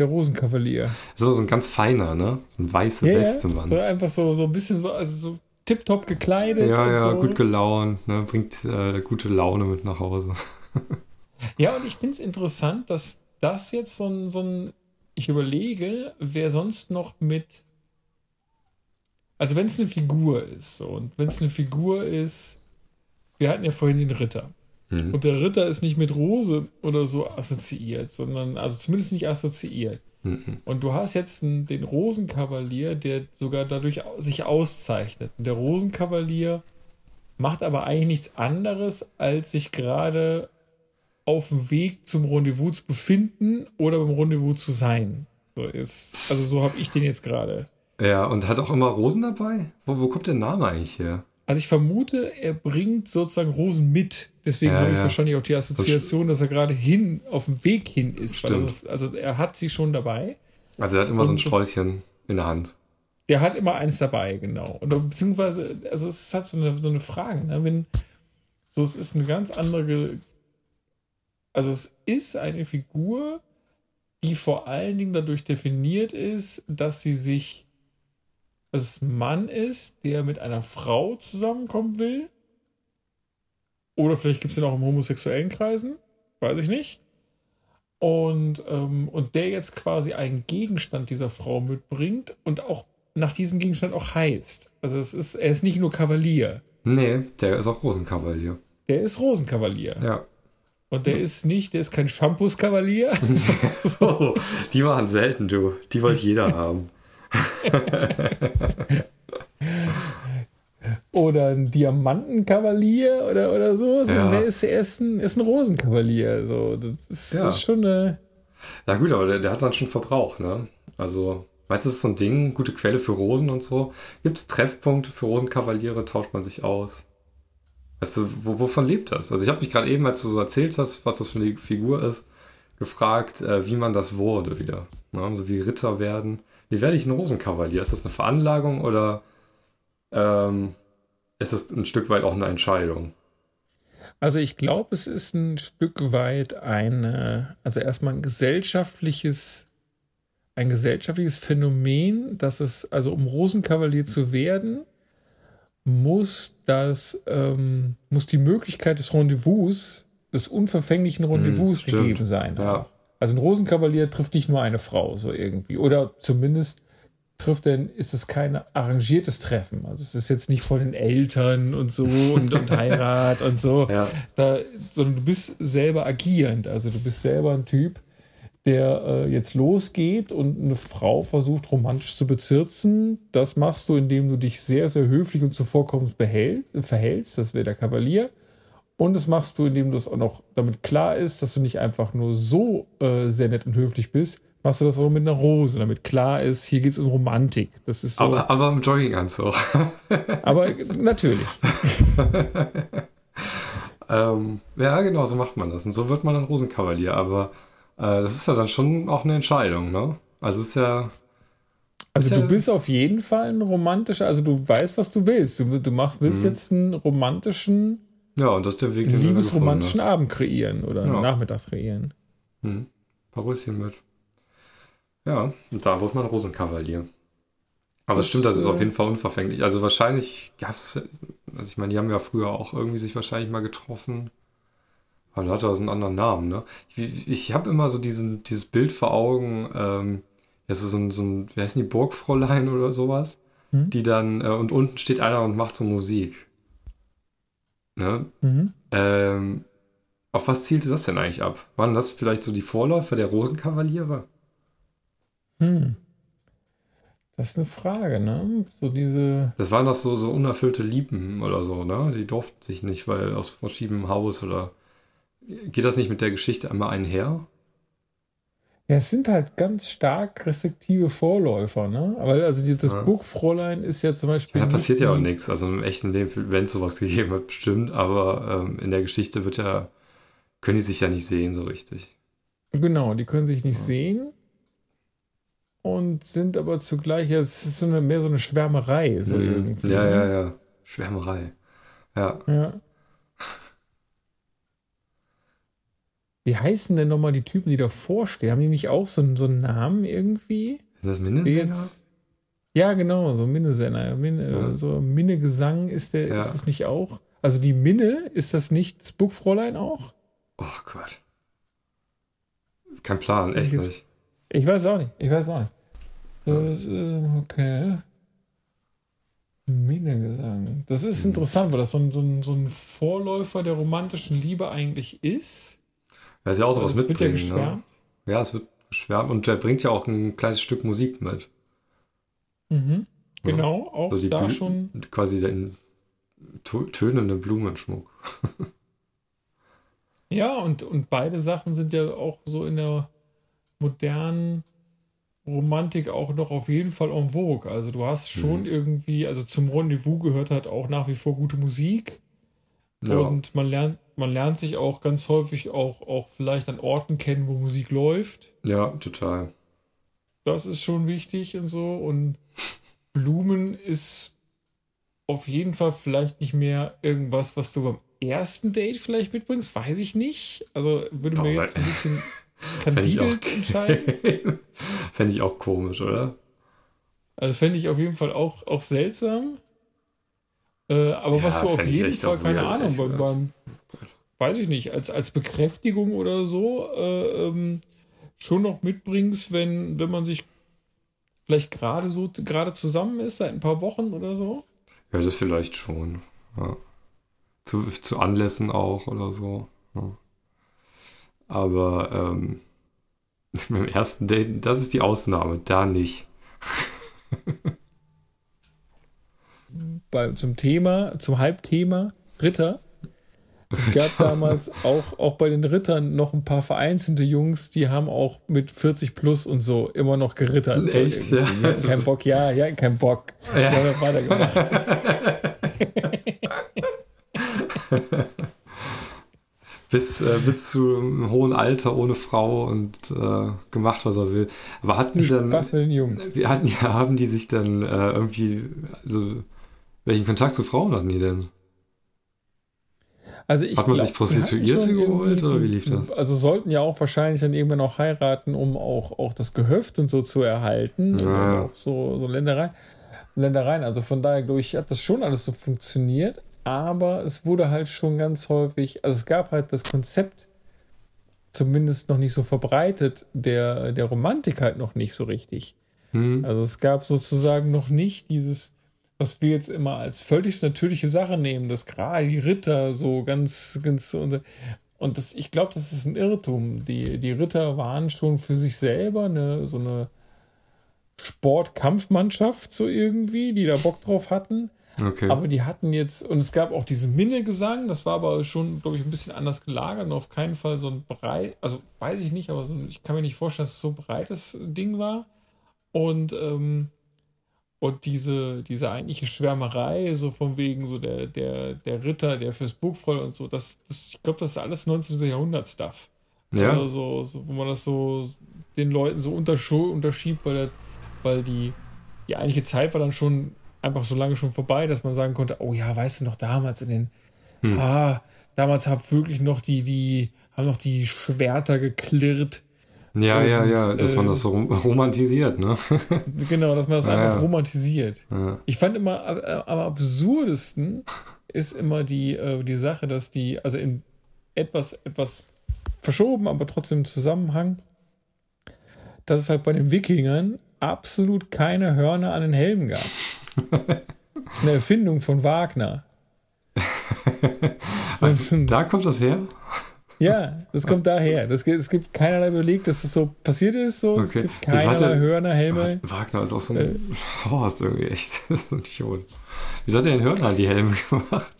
[SPEAKER 1] Der Rosenkavalier.
[SPEAKER 2] So, so ein ganz feiner, ne? So ein weiße
[SPEAKER 1] Ja, ja,
[SPEAKER 2] Weste-Mann.
[SPEAKER 1] so einfach so, so ein bisschen so, also so tipptopp gekleidet.
[SPEAKER 2] Ja, ja,
[SPEAKER 1] so.
[SPEAKER 2] gut gelaunt, ne? Bringt äh, gute Laune mit nach Hause. *laughs*
[SPEAKER 1] Ja, und ich finde es interessant, dass das jetzt so ein, so ein, ich überlege, wer sonst noch mit, also wenn es eine Figur ist, so, und wenn es eine Figur ist, wir hatten ja vorhin den Ritter.
[SPEAKER 2] Mhm.
[SPEAKER 1] Und der Ritter ist nicht mit Rose oder so assoziiert, sondern, also zumindest nicht assoziiert.
[SPEAKER 2] Mhm.
[SPEAKER 1] Und du hast jetzt den Rosenkavalier, der sogar dadurch sich auszeichnet. Und der Rosenkavalier macht aber eigentlich nichts anderes, als sich gerade auf dem Weg zum Rendezvous zu befinden oder beim Rendezvous zu sein. So ist, also so habe ich den jetzt gerade.
[SPEAKER 2] Ja, und hat auch immer Rosen dabei? Wo, wo kommt der Name eigentlich her?
[SPEAKER 1] Also ich vermute, er bringt sozusagen Rosen mit. Deswegen
[SPEAKER 2] Ja,
[SPEAKER 1] habe ich
[SPEAKER 2] ja.
[SPEAKER 1] wahrscheinlich auch die Assoziation, dass er gerade hin, auf dem Weg hin ist. Ist also er hat sie schon dabei.
[SPEAKER 2] Also er hat immer so ein
[SPEAKER 1] Und
[SPEAKER 2] Sträußchen in der Hand.
[SPEAKER 1] Der hat immer eins dabei, genau. Oder beziehungsweise, also es ist halt so eine, so eine Frage, ne? Wenn, so es ist eine ganz andere, also es ist eine Figur, die vor allen Dingen dadurch definiert ist, dass sie sich, dass es ein Mann ist, der mit einer Frau zusammenkommen will. Oder vielleicht gibt es den auch im homosexuellen Kreisen, weiß ich nicht. Und, ähm, und der jetzt quasi einen Gegenstand dieser Frau mitbringt und auch nach diesem Gegenstand auch heißt. Also es ist, er ist nicht nur Kavalier,
[SPEAKER 2] Nee, der ist auch Rosenkavalier.
[SPEAKER 1] der ist Rosenkavalier.
[SPEAKER 2] Ja.
[SPEAKER 1] Und der ist nicht, der ist kein Shampoos-Kavalier. *laughs*
[SPEAKER 2] Oh, die waren selten, du. Die wollte jeder haben. *laughs*
[SPEAKER 1] oder ein Diamantenkavalier oder, oder so. sondern
[SPEAKER 2] Ja.
[SPEAKER 1] der ist, er ist ein, ist ein Rosenkavalier. So, das ist,
[SPEAKER 2] Ja.
[SPEAKER 1] ist schon eine.
[SPEAKER 2] Ja gut, aber der, der hat dann schon Verbrauch, ne? Also, meinst du, das ist so ein Ding, gute Quelle für Rosen und so? Gibt es Treffpunkte für Rosenkavaliere, tauscht man sich aus? Weißt du, wo, wovon lebt das? Also ich habe mich gerade eben, als du so erzählt hast, was das für eine Figur ist, gefragt, äh, wie man das wurde wieder. Ne? So wie Ritter werden. Wie werde ich ein Rosenkavalier? Ist das eine Veranlagung oder ähm, ist das ein Stück weit auch eine Entscheidung?
[SPEAKER 1] Also ich glaube, es ist ein Stück weit eine, also erstmal ein gesellschaftliches, ein gesellschaftliches Phänomen, dass es, also um Rosenkavalier zu werden, muss das, ähm, muss die Möglichkeit des Rendezvous, des unverfänglichen Rendezvous
[SPEAKER 2] Hm,
[SPEAKER 1] gegeben sein.
[SPEAKER 2] Ja.
[SPEAKER 1] Also ein Rosenkavalier trifft nicht nur eine Frau, so irgendwie. Oder zumindest trifft er, ist es kein arrangiertes Treffen. Also es ist jetzt nicht von den Eltern und so und, und Heirat und so. *laughs*
[SPEAKER 2] Ja.
[SPEAKER 1] Da, sondern du bist selber agierend. Also du bist selber ein Typ, der äh, jetzt losgeht und eine Frau versucht romantisch zu bezirzen. Das machst du, indem du dich sehr, sehr höflich und zuvorkommend behält, verhältst. Das wäre der Kavalier. Und das machst du, indem du es auch noch damit klar ist, dass du nicht einfach nur so äh, sehr nett und höflich bist, machst du das auch mit einer Rose, damit klar ist, hier geht es um Romantik. Das ist so,
[SPEAKER 2] aber, aber im Jogginganzug. *laughs*
[SPEAKER 1] aber natürlich. *laughs*
[SPEAKER 2] ähm, ja, genau, so macht man das. Und so wird man dann Rosenkavalier. Aber äh, das ist ja dann schon auch eine Entscheidung, ne? Also es ist ja.
[SPEAKER 1] Also
[SPEAKER 2] ist
[SPEAKER 1] du
[SPEAKER 2] ja,
[SPEAKER 1] bist auf jeden Fall ein romantischer, also du weißt, was du willst. Du, du machst, willst jetzt einen romantischen,
[SPEAKER 2] Ja, und das ist der Weg,
[SPEAKER 1] einen
[SPEAKER 2] den gefunden
[SPEAKER 1] liebesromantischen. Abend kreieren oder einen
[SPEAKER 2] Ja.
[SPEAKER 1] Nachmittag kreieren.
[SPEAKER 2] Hm. Paar Röschen mit. Ja, und da wird man Rosenkavalier. Aber
[SPEAKER 1] Das,
[SPEAKER 2] es stimmt, das ist
[SPEAKER 1] äh,
[SPEAKER 2] auf jeden Fall unverfänglich. Also wahrscheinlich gab's, also ich meine, die haben ja früher auch irgendwie sich wahrscheinlich mal getroffen. Aber da hatte das einen anderen Namen, ne? Ich, ich habe immer so diesen, dieses Bild vor Augen, ähm, ja, so ein, so ein, wie heißen die, Burgfräulein oder sowas,
[SPEAKER 1] Hm?
[SPEAKER 2] die dann, äh, und unten steht einer und macht so Musik. Ne?
[SPEAKER 1] Mhm.
[SPEAKER 2] Ähm, auf was zielte das denn eigentlich ab? Waren das vielleicht so die Vorläufer der Rosenkavaliere?
[SPEAKER 1] Hm. Das ist eine Frage, ne? So diese.
[SPEAKER 2] Das waren doch so, so unerfüllte Lieben oder so, ne? Die durften sich nicht, weil aus verschiedenem Haus oder. Geht das nicht mit der Geschichte einmal einher?
[SPEAKER 1] Ja, es sind halt ganz stark restriktive Vorläufer, ne? Aber also die, das
[SPEAKER 2] Ja.
[SPEAKER 1] Burgfräulein ist ja zum Beispiel.
[SPEAKER 2] Ja, da passiert ja auch nichts. Also im echten Leben, wenn es sowas *laughs* gegeben hat, bestimmt, aber ähm, in der Geschichte wird ja, können die sich ja nicht sehen so richtig.
[SPEAKER 1] Genau, die können sich nicht
[SPEAKER 2] Ja.
[SPEAKER 1] sehen und sind aber zugleich, ja, es ist so eine, mehr so eine Schwärmerei, so
[SPEAKER 2] Mhm.
[SPEAKER 1] irgendwie.
[SPEAKER 2] Ja,
[SPEAKER 1] ne?
[SPEAKER 2] ja, ja. Schwärmerei. Ja.
[SPEAKER 1] Ja. Wie heißen denn nochmal die Typen, die davor stehen? Haben die nicht auch so, einen- so einen Namen irgendwie?
[SPEAKER 2] Ist das Minnesänger?
[SPEAKER 1] jetzt. Ja, genau, so Minnesänger. Minne,
[SPEAKER 2] Ja.
[SPEAKER 1] So Minnegesang ist der,
[SPEAKER 2] Ja.
[SPEAKER 1] ist es nicht auch? Also die Minne, ist das nicht das Burgfräulein auch?
[SPEAKER 2] Oh Gott. Kein Plan, echt
[SPEAKER 1] Jetzt-
[SPEAKER 2] nicht.
[SPEAKER 1] Ich weiß auch nicht. Ich weiß auch nicht. Das ist- Okay. Minnegesang. Das ist interessant, weil das so ein, so, ein, so ein Vorläufer der romantischen Liebe eigentlich ist.
[SPEAKER 2] Ja, ist ja auch sowas
[SPEAKER 1] das wird ja
[SPEAKER 2] mitbringen,
[SPEAKER 1] geschwärmt.
[SPEAKER 2] ne? Ja, es wird geschwärmt und der bringt ja auch ein kleines Stück Musik mit.
[SPEAKER 1] Mhm. Genau, auch
[SPEAKER 2] So
[SPEAKER 1] da
[SPEAKER 2] Blü-
[SPEAKER 1] schon.
[SPEAKER 2] Quasi den tö- tönenden Blumenschmuck. *laughs*
[SPEAKER 1] Ja, und, und beide Sachen sind ja auch so in der modernen Romantik auch noch auf jeden Fall en vogue. Also du hast schon
[SPEAKER 2] Mhm.
[SPEAKER 1] irgendwie, also zum Rendezvous gehört halt auch nach wie vor gute Musik.
[SPEAKER 2] Ja.
[SPEAKER 1] Und man lernt, man lernt sich auch ganz häufig auch, auch vielleicht an Orten kennen, wo Musik läuft.
[SPEAKER 2] ja, total.
[SPEAKER 1] Das ist schon wichtig und so. Und Blumen ist auf jeden Fall vielleicht nicht mehr irgendwas, was du beim ersten Date vielleicht mitbringst, weiß ich nicht. Also würde
[SPEAKER 2] Doch,
[SPEAKER 1] mir
[SPEAKER 2] weil-
[SPEAKER 1] jetzt ein bisschen *laughs* kandidelt *laughs* entscheiden.
[SPEAKER 2] Fände ich auch komisch, oder?
[SPEAKER 1] Also fände ich auf jeden Fall auch, auch seltsam. Äh, aber
[SPEAKER 2] Ja,
[SPEAKER 1] was du auf jeden Fall, keine Ahnung, beim, beim, weiß ich nicht, als, als Bekräftigung oder so äh, ähm, schon noch mitbringst, wenn, wenn man sich vielleicht gerade so gerade zusammen ist, seit ein paar Wochen oder so.
[SPEAKER 2] Ja, das vielleicht schon. Ja. Zu, zu Anlässen auch oder so. Ja. Aber ähm, *laughs* beim ersten Date, das ist die Ausnahme, da nicht.
[SPEAKER 1] Bei, zum Thema, zum Halbthema Ritter. Es gab damals auch, auch bei den Rittern noch ein paar vereinzelte Jungs, die haben auch mit 40 plus und so immer noch gerittert. So
[SPEAKER 2] Echt?
[SPEAKER 1] irgendwie.
[SPEAKER 2] Ja.
[SPEAKER 1] Kein Bock, ja, ja, kein Bock.
[SPEAKER 2] Ja.
[SPEAKER 1] Haben wir weitergemacht. *laughs*
[SPEAKER 2] bis, äh, bis zu einem hohen Alter ohne Frau und äh, gemacht, was er will. Aber hatten die dann,
[SPEAKER 1] Spaß mit den Jungs.
[SPEAKER 2] wie hatten, ja, haben die sich dann äh, irgendwie, also welchen Kontakt zu Frauen hatten die denn?
[SPEAKER 1] Also ich
[SPEAKER 2] Hat man
[SPEAKER 1] glaub,
[SPEAKER 2] sich Prostituierte geholt, oder wie lief das?
[SPEAKER 1] Also sollten ja auch wahrscheinlich dann irgendwann auch heiraten, um auch, auch das Gehöft und so zu erhalten.
[SPEAKER 2] Ja.
[SPEAKER 1] auch so, so Ländereien. Ländereien. Also von daher, glaube ich, hat das schon alles so funktioniert. Aber es wurde halt schon ganz häufig, also es gab halt das Konzept zumindest noch nicht so verbreitet, der, der Romantik halt noch nicht so richtig.
[SPEAKER 2] Hm?
[SPEAKER 1] Also es gab sozusagen noch nicht dieses, was wir jetzt immer als völlig natürliche Sache nehmen, dass gerade die Ritter so ganz, ganz und, und das, ich glaube, das ist ein Irrtum. Die, die Ritter waren schon für sich selber eine, so eine Sportkampfmannschaft so irgendwie, die da Bock drauf hatten.
[SPEAKER 2] Okay.
[SPEAKER 1] Aber die hatten jetzt, und es gab auch diesen Minnegesang, das war aber schon, glaube ich, ein bisschen anders gelagert und auf keinen Fall so ein breit, also weiß ich nicht, aber so, ich kann mir nicht vorstellen, dass es so ein breites Ding war. Und, ähm, und diese, diese eigentliche Schwärmerei, so von wegen so der, der, der Ritter, der fürs Burgfroll und so, das, das ich glaube, das ist alles 19. Jahrhundert-Stuff.
[SPEAKER 2] Ja.
[SPEAKER 1] Also so, wo man das so den Leuten so unterschiebt, weil, der, weil die, die eigentliche Zeit war dann schon einfach so lange schon vorbei, dass man sagen konnte, oh ja, weißt du noch, damals in den,
[SPEAKER 2] Hm.
[SPEAKER 1] ah, damals haben wirklich noch die, die, haben noch die Schwerter geklirrt.
[SPEAKER 2] Ja, ja, ja,
[SPEAKER 1] Und,
[SPEAKER 2] dass man
[SPEAKER 1] äh,
[SPEAKER 2] das so rom- romantisiert, ne? *laughs*
[SPEAKER 1] Genau, dass man das
[SPEAKER 2] Ja,
[SPEAKER 1] einfach
[SPEAKER 2] ja.
[SPEAKER 1] romantisiert.
[SPEAKER 2] Ja.
[SPEAKER 1] Ich fand immer, äh, am absurdesten ist immer die, äh, die Sache, dass die, also in etwas, etwas verschoben, aber trotzdem im Zusammenhang, dass es halt bei den Wikingern absolut keine Hörner an den Helmen gab. *laughs* Das ist eine Erfindung von Wagner. *laughs* Ein-
[SPEAKER 2] Da kommt das her?
[SPEAKER 1] Ja, das kommt daher. Das, es gibt keinerlei Beleg, dass das so passiert ist. So. Es
[SPEAKER 2] Okay.
[SPEAKER 1] gibt
[SPEAKER 2] Das hatte-
[SPEAKER 1] keinerlei Hörner, Helme.
[SPEAKER 2] Wagner ist auch so
[SPEAKER 1] Äh.
[SPEAKER 2] ein Horst irgendwie echt. *laughs* Das ist ein Idiot. Wieso hat er den Hörner an die Helme *laughs* gemacht?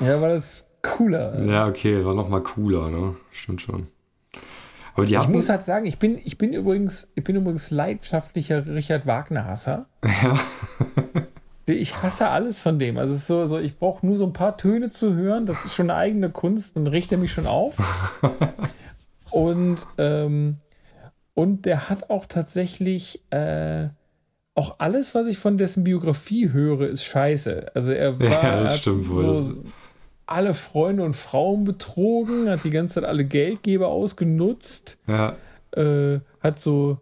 [SPEAKER 1] Ja, war das cooler.
[SPEAKER 2] Ja, okay, war nochmal cooler, ne? Stimmt schon. Aber die
[SPEAKER 1] Ich
[SPEAKER 2] hatten,
[SPEAKER 1] muss halt sagen, ich bin, ich bin übrigens, ich bin übrigens leidenschaftlicher Richard Wagner-Hasser. *laughs*
[SPEAKER 2] Ja.
[SPEAKER 1] Ich hasse alles von dem. Also es ist so, so ich brauche nur so ein paar Töne zu hören. Das ist schon eine eigene Kunst, dann riecht er mich schon auf. *laughs* und, ähm, und der hat auch tatsächlich äh, auch alles, was ich von dessen Biografie höre, ist scheiße. Also er war
[SPEAKER 2] Ja, das
[SPEAKER 1] hat
[SPEAKER 2] stimmt wohl.
[SPEAKER 1] So, alle Freunde und Frauen betrogen, hat die ganze Zeit alle Geldgeber ausgenutzt
[SPEAKER 2] ja,
[SPEAKER 1] äh, hat so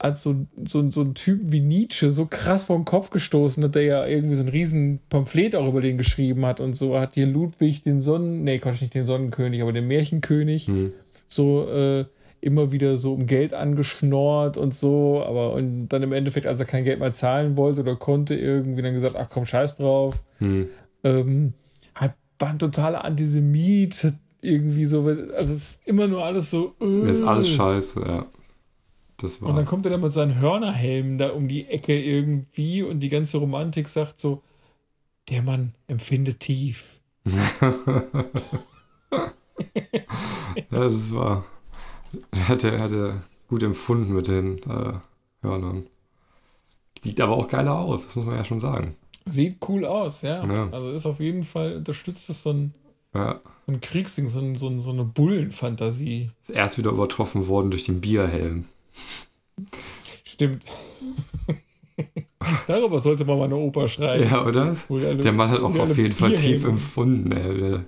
[SPEAKER 1] hat so, so, so einen Typen wie Nietzsche so krass vor den Kopf gestoßen, dass der ja irgendwie so ein riesen Pamphlet auch über den geschrieben hat und so hat hier Ludwig den Sonnen, nee, Quatsch, nicht den Sonnenkönig, aber den Märchenkönig
[SPEAKER 2] Hm.
[SPEAKER 1] so äh, immer wieder so um Geld angeschnorrt und so, aber und dann im Endeffekt, als er kein Geld mehr zahlen wollte oder konnte, irgendwie dann gesagt, ach komm, scheiß drauf.
[SPEAKER 2] hm.
[SPEAKER 1] Ähm, hat, war ein totaler Antisemit, hat irgendwie so, also es ist immer nur alles so. Äh,
[SPEAKER 2] Das ist alles scheiße, ja. Das war.
[SPEAKER 1] und dann kommt er dann mit seinen Hörnerhelmen da um die Ecke irgendwie und die ganze Romantik sagt so, der Mann empfindet tief. *laughs*
[SPEAKER 2] ja, das war. Hat er, hat er gut empfunden mit den äh, Hörnern. Sieht aber auch geiler aus, das muss man ja schon sagen.
[SPEAKER 1] Sieht cool aus, ja.
[SPEAKER 2] Ja.
[SPEAKER 1] Also ist auf jeden Fall, unterstützt das so ein,
[SPEAKER 2] Ja,
[SPEAKER 1] so ein Kriegsding, so, ein, so, ein, so eine Bullenfantasie.
[SPEAKER 2] ist erst wieder übertroffen worden durch den Bierhelm.
[SPEAKER 1] Stimmt. Darüber sollte man mal eine Oper schreiben.
[SPEAKER 2] Ja, oder?
[SPEAKER 1] Alle-
[SPEAKER 2] Der Mann hat auch auf jeden Fall tief
[SPEAKER 1] Bierhelme-
[SPEAKER 2] empfunden. Ey. Der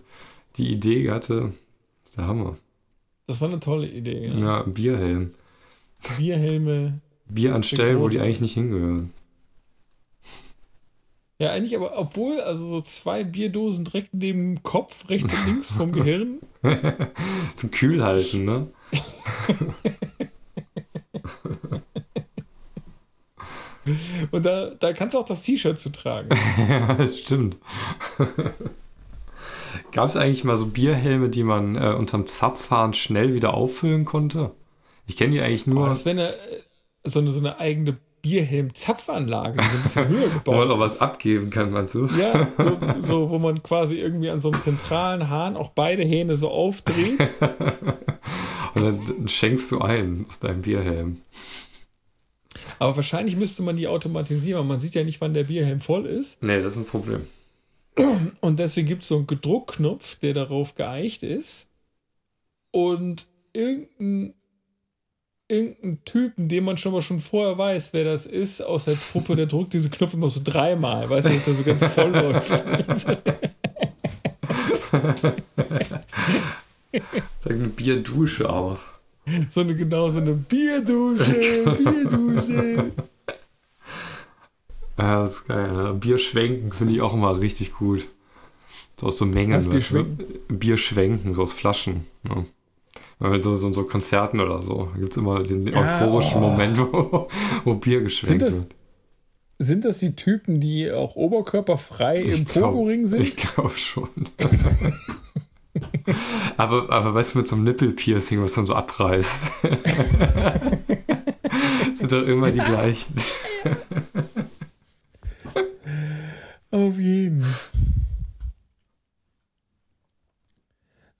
[SPEAKER 2] Die Idee hatte, ist der Hammer.
[SPEAKER 1] Das war eine tolle Idee. Ja.
[SPEAKER 2] Ja, Bierhelm.
[SPEAKER 1] Bierhelme.
[SPEAKER 2] Bier an Stellen, wo die eigentlich nicht hingehören.
[SPEAKER 1] Ja, eigentlich, aber obwohl, also so zwei Bierdosen direkt neben dem Kopf, rechts und links vom *laughs* Gehirn.
[SPEAKER 2] Zum Kühlhalten, ne? *laughs* *laughs*
[SPEAKER 1] Und da, da kannst du auch das T-Shirt zu tragen. *laughs*
[SPEAKER 2] ja, stimmt. *laughs* Gab es eigentlich mal so Bierhelme, die man äh, unterm Zapffahren schnell wieder auffüllen konnte? Ich kenne die eigentlich
[SPEAKER 1] Oh,
[SPEAKER 2] nur,
[SPEAKER 1] das wäre äh, so eine, so eine eigene Bierhelm-Zapfanlage, die so ein bisschen höher gebaut
[SPEAKER 2] wo man auch was abgeben kann, meinst du?
[SPEAKER 1] Ja, so, so, wo man quasi irgendwie an so einem zentralen Hahn auch beide Hähne so aufdreht.
[SPEAKER 2] Und dann, dann schenkst du ein aus deinem Bierhelm.
[SPEAKER 1] Aber wahrscheinlich müsste man die automatisieren, weil man sieht ja nicht, wann der Bierhelm voll ist.
[SPEAKER 2] Nee, das ist ein Problem.
[SPEAKER 1] Und deswegen gibt es so einen Druckknopf, der darauf geeicht ist. Und irgendein, irgendein Typen, den man schon mal schon vorher weiß, wer das ist, aus der Truppe, der drückt diese Knopf immer so dreimal, weiß nicht, dass der so ganz voll läuft. *laughs*
[SPEAKER 2] Sag eine Bierdusche auch.
[SPEAKER 1] So eine genau so eine Bierdusche, Bierdusche.
[SPEAKER 2] Ja, das ist geil. Ne? Bierschwenken finde ich auch immer richtig gut. So aus so Mengen.
[SPEAKER 1] Was,
[SPEAKER 2] weißt du, so,
[SPEAKER 1] Bierschwenken?
[SPEAKER 2] Bierschwenken, so aus Flaschen. Ne? Weil So, so, so Konzerten oder so. Da gibt es immer den
[SPEAKER 1] Ah,
[SPEAKER 2] euphorischen
[SPEAKER 1] oh.
[SPEAKER 2] Moment, wo, wo Bier geschwenkt
[SPEAKER 1] Sind das
[SPEAKER 2] wird.
[SPEAKER 1] Sind das die Typen, die auch oberkörperfrei im
[SPEAKER 2] glaub-
[SPEAKER 1] Pogoring sind?
[SPEAKER 2] Ich glaube schon. *laughs* *laughs* aber, aber weißt du, mit so einem Nippelpiercing, was dann so abreißt. das *laughs* sind doch immer die gleichen.
[SPEAKER 1] Auf jeden.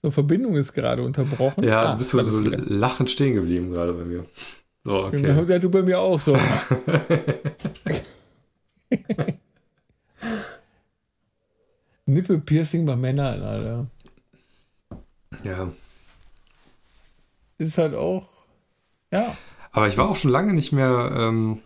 [SPEAKER 1] So, Verbindung ist gerade unterbrochen.
[SPEAKER 2] Ja,
[SPEAKER 1] ah,
[SPEAKER 2] du bist so, so lachend stehen geblieben gerade bei mir. So, okay.
[SPEAKER 1] Genau, ja, du bei mir auch so. *laughs* Nippelpiercing bei Männern, Alter
[SPEAKER 2] ja.
[SPEAKER 1] Ist halt auch. Ja.
[SPEAKER 2] Aber ich war auch schon lange nicht mehr. Ähm,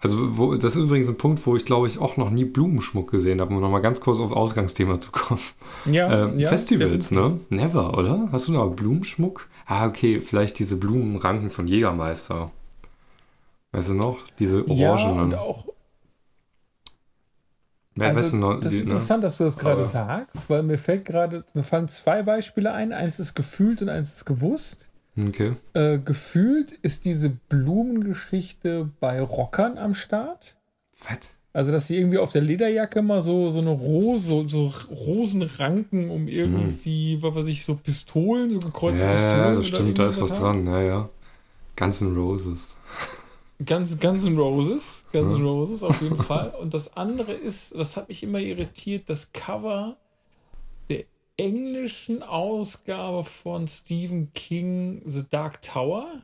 [SPEAKER 2] also, wo, das ist übrigens ein Punkt, wo ich glaube ich auch noch nie Blumenschmuck gesehen habe, um nochmal ganz kurz auf Ausgangsthema zu kommen.
[SPEAKER 1] Ja,
[SPEAKER 2] Ähm,
[SPEAKER 1] ja
[SPEAKER 2] Festivals,
[SPEAKER 1] definitiv.
[SPEAKER 2] ne? Never, oder? Hast du noch Blumenschmuck? Ah, okay, vielleicht diese Blumenranken von Jägermeister. Weißt du noch? Diese
[SPEAKER 1] Ja,
[SPEAKER 2] orangenen.
[SPEAKER 1] und auch.
[SPEAKER 2] Du
[SPEAKER 1] Also,
[SPEAKER 2] noch?
[SPEAKER 1] das ist
[SPEAKER 2] ne?
[SPEAKER 1] interessant, dass du das gerade sagst, weil mir fällt gerade, mir fallen zwei Beispiele ein. Eins ist gefühlt und eins ist gewusst.
[SPEAKER 2] Okay.
[SPEAKER 1] Äh, gefühlt ist diese Blumengeschichte bei Rockern am Start.
[SPEAKER 2] Was?
[SPEAKER 1] Also, dass sie irgendwie auf der Lederjacke mal so, so eine Rose, so, so Rosenranken um irgendwie, was weiß ich, so Pistolen, so gekreuzte
[SPEAKER 2] Ja,
[SPEAKER 1] Pistolen.
[SPEAKER 2] ja, das stimmt, da ist was
[SPEAKER 1] haben.
[SPEAKER 2] dran, ja, ja. Guns N' Roses.
[SPEAKER 1] Guns, Guns N' Roses, Guns N'. Roses auf jeden *laughs* Fall. Und das andere ist, was hat mich immer irritiert, das Cover der englischen Ausgabe von Stephen King, The Dark Tower.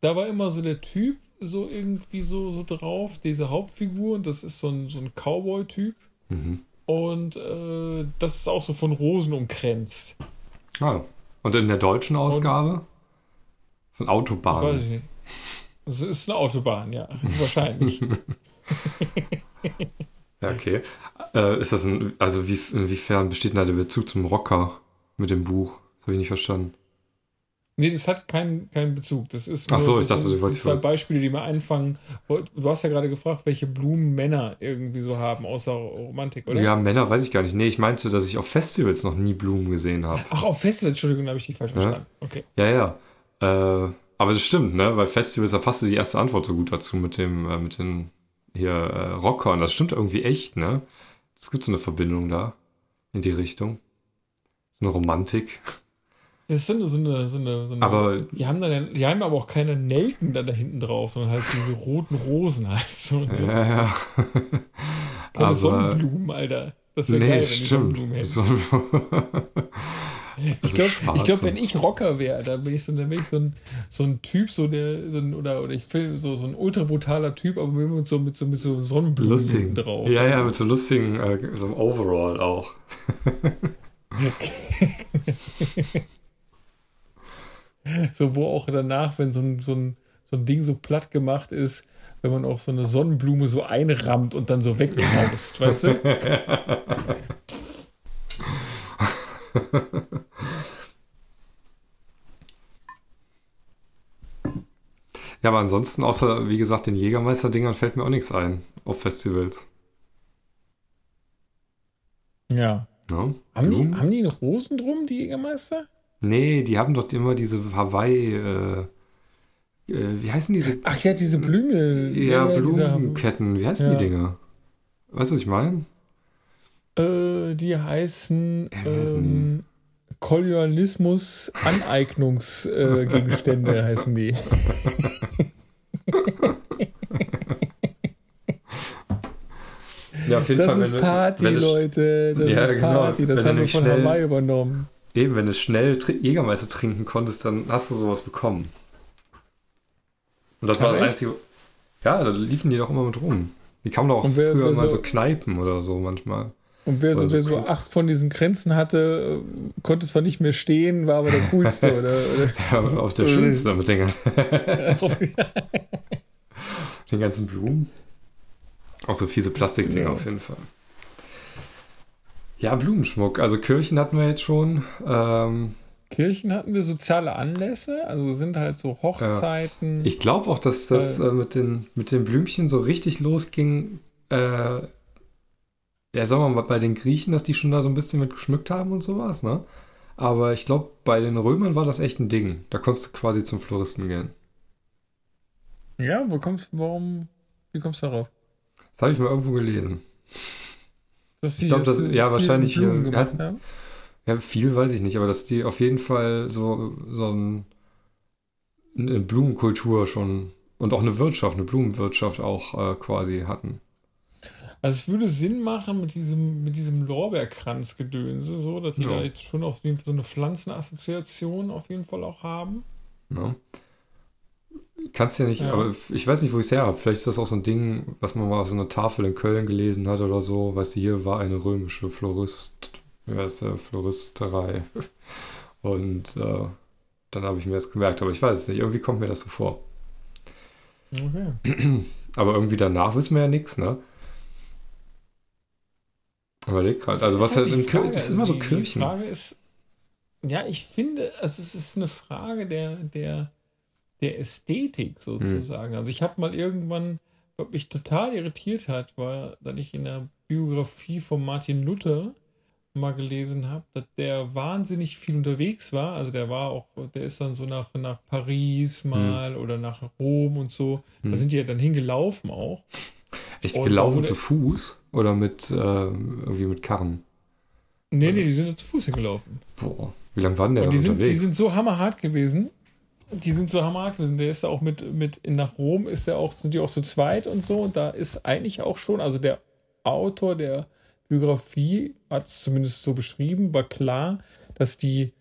[SPEAKER 1] Da war immer so der Typ so irgendwie so, so drauf, diese Hauptfigur, und das ist so ein, so ein Cowboy-Typ.
[SPEAKER 2] Mhm.
[SPEAKER 1] Und äh, das ist auch so von Rosen umkränzt.
[SPEAKER 2] Ah. Und in der deutschen Ausgabe? Von
[SPEAKER 1] Das
[SPEAKER 2] Autobahn.
[SPEAKER 1] weiß ich nicht. Das ist eine Autobahn, ja. Wahrscheinlich.
[SPEAKER 2] Ja, *laughs* *laughs* okay. Äh, ist das ein, also wie, inwiefern besteht da der Bezug zum Rocker mit dem Buch? Das habe ich nicht verstanden.
[SPEAKER 1] Nee, das hat keinen keinen Bezug. Das ist
[SPEAKER 2] Ach so,
[SPEAKER 1] das
[SPEAKER 2] ich dachte,
[SPEAKER 1] sind
[SPEAKER 2] du wolltest
[SPEAKER 1] zwei Beispiele, die mir einfangen. Du hast ja gerade gefragt, welche Blumen Männer irgendwie so haben, außer Romantik, oder?
[SPEAKER 2] Ja, Männer weiß ich gar nicht. Nee, ich meinte, dass ich auf Festivals noch nie Blumen gesehen habe.
[SPEAKER 1] Ach, auf Festivals, Entschuldigung, da habe ich dich falsch
[SPEAKER 2] Ja?
[SPEAKER 1] verstanden. Okay.
[SPEAKER 2] Ja, ja. Äh, aber das stimmt, ne? Weil Festivals, da passte die erste Antwort so gut dazu mit dem, äh, mit den hier äh, Rockern. Das stimmt irgendwie echt, ne? Es gibt so eine Verbindung da in die Richtung. So eine Romantik.
[SPEAKER 1] Das ist so eine, so eine, so eine,
[SPEAKER 2] Aber
[SPEAKER 1] die haben dann, die haben aber auch keine Nelken dann da hinten drauf, sondern halt diese roten Rosen *laughs* halt so. Ne?
[SPEAKER 2] ja, ja.
[SPEAKER 1] Keine
[SPEAKER 2] aber
[SPEAKER 1] Sonnenblumen, Alter. Das wäre
[SPEAKER 2] nee,
[SPEAKER 1] geil, wenn die
[SPEAKER 2] stimmt.
[SPEAKER 1] Sonnenblumen hätten.
[SPEAKER 2] So- *laughs* *laughs*
[SPEAKER 1] Ich
[SPEAKER 2] Also
[SPEAKER 1] glaube,
[SPEAKER 2] schwarze.
[SPEAKER 1] glaub, wenn ich Rocker wäre, dann bin ich so, dann bin ich so ein, so ein Typ, so der, so ein, oder, oder ich film so, so ein ultra brutaler Typ, aber mit so, mit so, mit so Sonnenblumen
[SPEAKER 2] Lustig.
[SPEAKER 1] drauf.
[SPEAKER 2] Ja, ja,
[SPEAKER 1] Also,
[SPEAKER 2] mit so lustigen, äh, so einem Overall auch. *laughs*
[SPEAKER 1] so, wo auch danach, wenn so ein, so ein, so ein Ding so platt gemacht ist, wenn man auch so eine Sonnenblume so einrammt und dann so weghaust, weißt du? *laughs* *laughs*
[SPEAKER 2] Ja, aber ansonsten, außer, wie gesagt, den Jägermeister-Dingern fällt mir auch nichts ein auf Festivals.
[SPEAKER 1] Ja.
[SPEAKER 2] Ne?
[SPEAKER 1] Haben die, haben die noch Rosen drum, die Jägermeister?
[SPEAKER 2] Nee, die haben doch immer diese Hawaii, äh, äh, wie heißen diese?
[SPEAKER 1] Ach ja, diese Blüme.
[SPEAKER 2] Ja,
[SPEAKER 1] diese-
[SPEAKER 2] Blumenketten, wie heißen
[SPEAKER 1] Ja.
[SPEAKER 2] die Dinger? Weißt du, was ich meine?
[SPEAKER 1] Äh, die heißen ähm, Kolonialismus Aneignungsgegenstände äh, *laughs* heißen die.
[SPEAKER 2] Ja, auf jeden
[SPEAKER 1] Das ist
[SPEAKER 2] du-
[SPEAKER 1] Party,
[SPEAKER 2] wenn du,
[SPEAKER 1] Leute. Das
[SPEAKER 2] Ja,
[SPEAKER 1] ist
[SPEAKER 2] genau.
[SPEAKER 1] Party. Das
[SPEAKER 2] Wenn
[SPEAKER 1] haben wir von
[SPEAKER 2] schnell-
[SPEAKER 1] Hawaii übernommen.
[SPEAKER 2] Eben, wenn du schnell Jägermeister trinken konntest, dann hast du sowas bekommen. Und das war
[SPEAKER 1] Ach,
[SPEAKER 2] das? Einzige. Ja, da liefen die doch immer mit rum. Die kamen doch auch
[SPEAKER 1] wer-
[SPEAKER 2] früher
[SPEAKER 1] wer
[SPEAKER 2] mal
[SPEAKER 1] so-
[SPEAKER 2] so Kneipen oder so manchmal.
[SPEAKER 1] Und wer, so,
[SPEAKER 2] Oder
[SPEAKER 1] wer so acht von diesen Grenzen hatte, konnte zwar nicht mehr stehen, war aber der coolste. *laughs* oder,
[SPEAKER 2] Ja, auf der schönste mit den, *laughs* gan-
[SPEAKER 1] oder *laughs*
[SPEAKER 2] den ganzen Blumen. Auch so fiese Plastikdinger
[SPEAKER 1] Ja.
[SPEAKER 2] auf jeden Fall. Ja, Blumenschmuck. Also Kirchen hatten wir jetzt schon. Ähm,
[SPEAKER 1] Kirchen hatten wir soziale Anlässe, also sind halt so Hochzeiten.
[SPEAKER 2] ich glaube auch, dass das
[SPEAKER 1] äh,
[SPEAKER 2] mit, den, mit den Blümchen so richtig losging. Äh, ja, sagen wir mal, bei den Griechen, dass die schon da so ein bisschen mit geschmückt haben und sowas, ne? Aber ich glaube, bei den Römern war das echt ein Ding. Da konntest du quasi zum Floristen gehen.
[SPEAKER 1] ja, wo kommst warum, wie kommst du darauf?
[SPEAKER 2] Das habe ich mal irgendwo gelesen.
[SPEAKER 1] Dass
[SPEAKER 2] Ich glaub,
[SPEAKER 1] das
[SPEAKER 2] das- ja, wahrscheinlich,
[SPEAKER 1] Blumen
[SPEAKER 2] äh,
[SPEAKER 1] gemacht
[SPEAKER 2] hat-
[SPEAKER 1] haben?
[SPEAKER 2] Ja, viel weiß ich nicht, aber dass die auf jeden Fall so, so ein, eine Blumenkultur schon und auch eine Wirtschaft, eine Blumenwirtschaft auch äh, quasi hatten.
[SPEAKER 1] Also es würde Sinn machen mit diesem, mit diesem Lorbeerkranzgedönse, so, dass die
[SPEAKER 2] Ja.
[SPEAKER 1] da jetzt schon auf jeden Fall so eine Pflanzenassoziation auf jeden Fall auch haben.
[SPEAKER 2] Ne? Kannst ja nicht,
[SPEAKER 1] Ja.
[SPEAKER 2] aber ich weiß nicht, wo ich es her habe. Vielleicht ist das auch so ein Ding, was man mal auf so einer Tafel in Köln gelesen hat oder so. Weißt du, hier war eine römische Florist, wie heißt der, Floristerei. *laughs* Und äh, dann habe ich mir das gemerkt, aber ich weiß es nicht. Irgendwie kommt mir das so vor.
[SPEAKER 1] Okay. *clears throat*
[SPEAKER 2] Aber irgendwie danach wissen wir ja nichts, ne? Überleg gerade. Also, was
[SPEAKER 1] ist
[SPEAKER 2] halt in
[SPEAKER 1] Frage,
[SPEAKER 2] das
[SPEAKER 1] also
[SPEAKER 2] immer so
[SPEAKER 1] die,
[SPEAKER 2] Kirchen.
[SPEAKER 1] Die Frage ist, ja, ich finde, also es ist eine Frage der, der, der Ästhetik sozusagen.
[SPEAKER 2] Hm.
[SPEAKER 1] Also ich habe mal irgendwann, was mich total irritiert hat, war, dass ich in der Biografie von Martin Luther mal gelesen habe, dass der wahnsinnig viel unterwegs war. Also der war auch, der ist dann so nach, nach Paris mal oder nach Rom und so. Da
[SPEAKER 2] Hm.
[SPEAKER 1] sind die ja dann hingelaufen auch.
[SPEAKER 2] Echt
[SPEAKER 1] Und
[SPEAKER 2] gelaufen zu Fuß oder mit, äh, irgendwie mit Karren?
[SPEAKER 1] Nee, nee, die sind zu Fuß hingelaufen.
[SPEAKER 2] Boah, wie lange waren der
[SPEAKER 1] Und die sind, die
[SPEAKER 2] unterwegs?
[SPEAKER 1] sind so hammerhart gewesen. Die sind so hammerhart gewesen. Der ist da auch mit, mit nach Rom ist der auch, sind die auch so zweit und so. Und da ist eigentlich auch schon, also der Autor der Biografie hat es zumindest so beschrieben, war klar, dass die,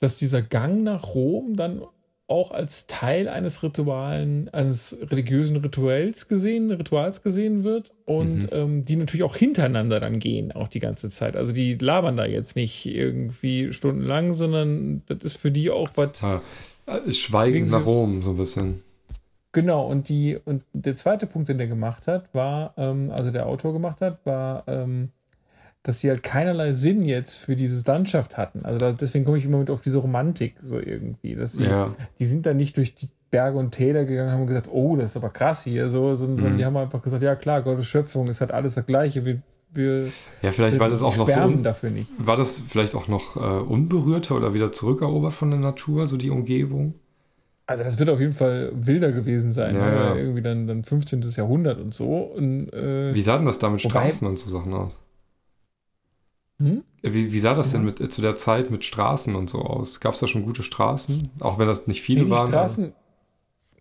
[SPEAKER 1] dass dieser Gang nach Rom dann auch als Teil eines Ritualen, eines religiösen Rituals gesehen, Rituals gesehen wird und
[SPEAKER 2] Mhm.
[SPEAKER 1] ähm, die natürlich auch hintereinander dann gehen, auch die ganze Zeit. Also die labern da jetzt nicht irgendwie stundenlang, sondern das ist für die auch was.
[SPEAKER 2] Äh, Schweigen nach Rom, so ein bisschen.
[SPEAKER 1] Genau, und die, und der zweite Punkt, den der gemacht hat, war, ähm, also der Autor gemacht hat, war, ähm, dass sie halt keinerlei Sinn jetzt für diese Landschaft hatten. Also da, deswegen komme ich immer mit auf diese Romantik so irgendwie. Dass sie,
[SPEAKER 2] Ja.
[SPEAKER 1] die sind dann nicht durch die Berge und Täler gegangen und haben gesagt, oh, das ist aber krass hier, so, sondern
[SPEAKER 2] Mhm.
[SPEAKER 1] die haben einfach gesagt, ja klar, Gottes Schöpfung ist halt alles das Gleiche. Wir, wir
[SPEAKER 2] Ja, vielleicht war das auch noch so. un-
[SPEAKER 1] dafür nicht.
[SPEAKER 2] War das vielleicht auch noch äh, unberührter oder wieder zurückerobert von der Natur, so die Umgebung?
[SPEAKER 1] Also das wird auf jeden Fall wilder gewesen sein,
[SPEAKER 2] Ja,
[SPEAKER 1] ne?
[SPEAKER 2] ja.
[SPEAKER 1] Irgendwie dann, dann 15. Jahrhundert und so. Und, äh,
[SPEAKER 2] Wie sah denn das da mit
[SPEAKER 1] Wobei-
[SPEAKER 2] Straßen und so Sachen aus?
[SPEAKER 1] Hm?
[SPEAKER 2] Wie, wie sah das denn mit, äh, zu der Zeit mit Straßen und so aus? Gab es da schon gute Straßen? Auch wenn das nicht viele
[SPEAKER 1] Nee, die
[SPEAKER 2] waren.
[SPEAKER 1] Straßen,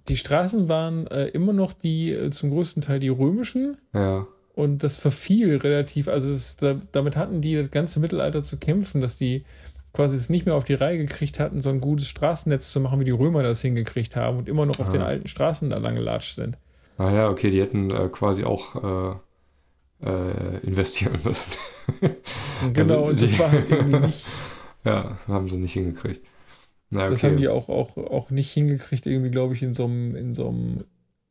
[SPEAKER 1] die Straßen waren äh, immer noch die, äh, zum größten Teil die römischen.
[SPEAKER 2] Ja.
[SPEAKER 1] Und das verfiel relativ, also es, da, damit hatten die das ganze Mittelalter zu kämpfen, dass die quasi es nicht mehr auf die Reihe gekriegt hatten, so ein gutes Straßennetz zu machen, wie die Römer das hingekriegt haben und immer noch auf
[SPEAKER 2] Ah.
[SPEAKER 1] den alten Straßen da lang gelatscht sind.
[SPEAKER 2] Ah ja, okay, die hätten äh, quasi auch äh, investieren müssen. *laughs*
[SPEAKER 1] Genau,
[SPEAKER 2] Also
[SPEAKER 1] und das war halt irgendwie *laughs* nicht,
[SPEAKER 2] ja, haben sie nicht hingekriegt. Na, okay.
[SPEAKER 1] das haben die auch, auch, auch nicht hingekriegt, irgendwie, glaube ich, in so einem, in so einem,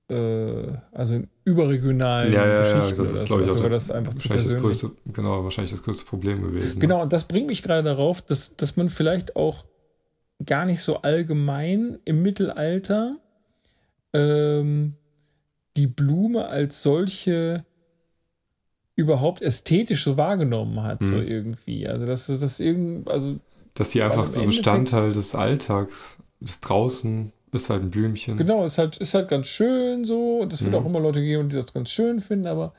[SPEAKER 1] äh, also in überregionalen
[SPEAKER 2] Ja, ja, ja,
[SPEAKER 1] Geschichten
[SPEAKER 2] das ist, glaube ich, auch der-
[SPEAKER 1] das einfach
[SPEAKER 2] wahrscheinlich das größte, genau, wahrscheinlich das größte Problem gewesen. ne?
[SPEAKER 1] Genau, und das bringt mich gerade darauf, dass, dass man vielleicht auch gar nicht so allgemein im Mittelalter ähm, die Blume als solche überhaupt ästhetisch so wahrgenommen hat, so
[SPEAKER 2] Mhm.
[SPEAKER 1] irgendwie. Also das das irgend, also
[SPEAKER 2] Dass die einfach so Bestandteil des Alltags ist draußen, ist halt ein Blümchen.
[SPEAKER 1] genau, ist halt, ist halt ganz schön so und es wird
[SPEAKER 2] Mhm.
[SPEAKER 1] auch immer Leute geben, die das ganz schön finden, aber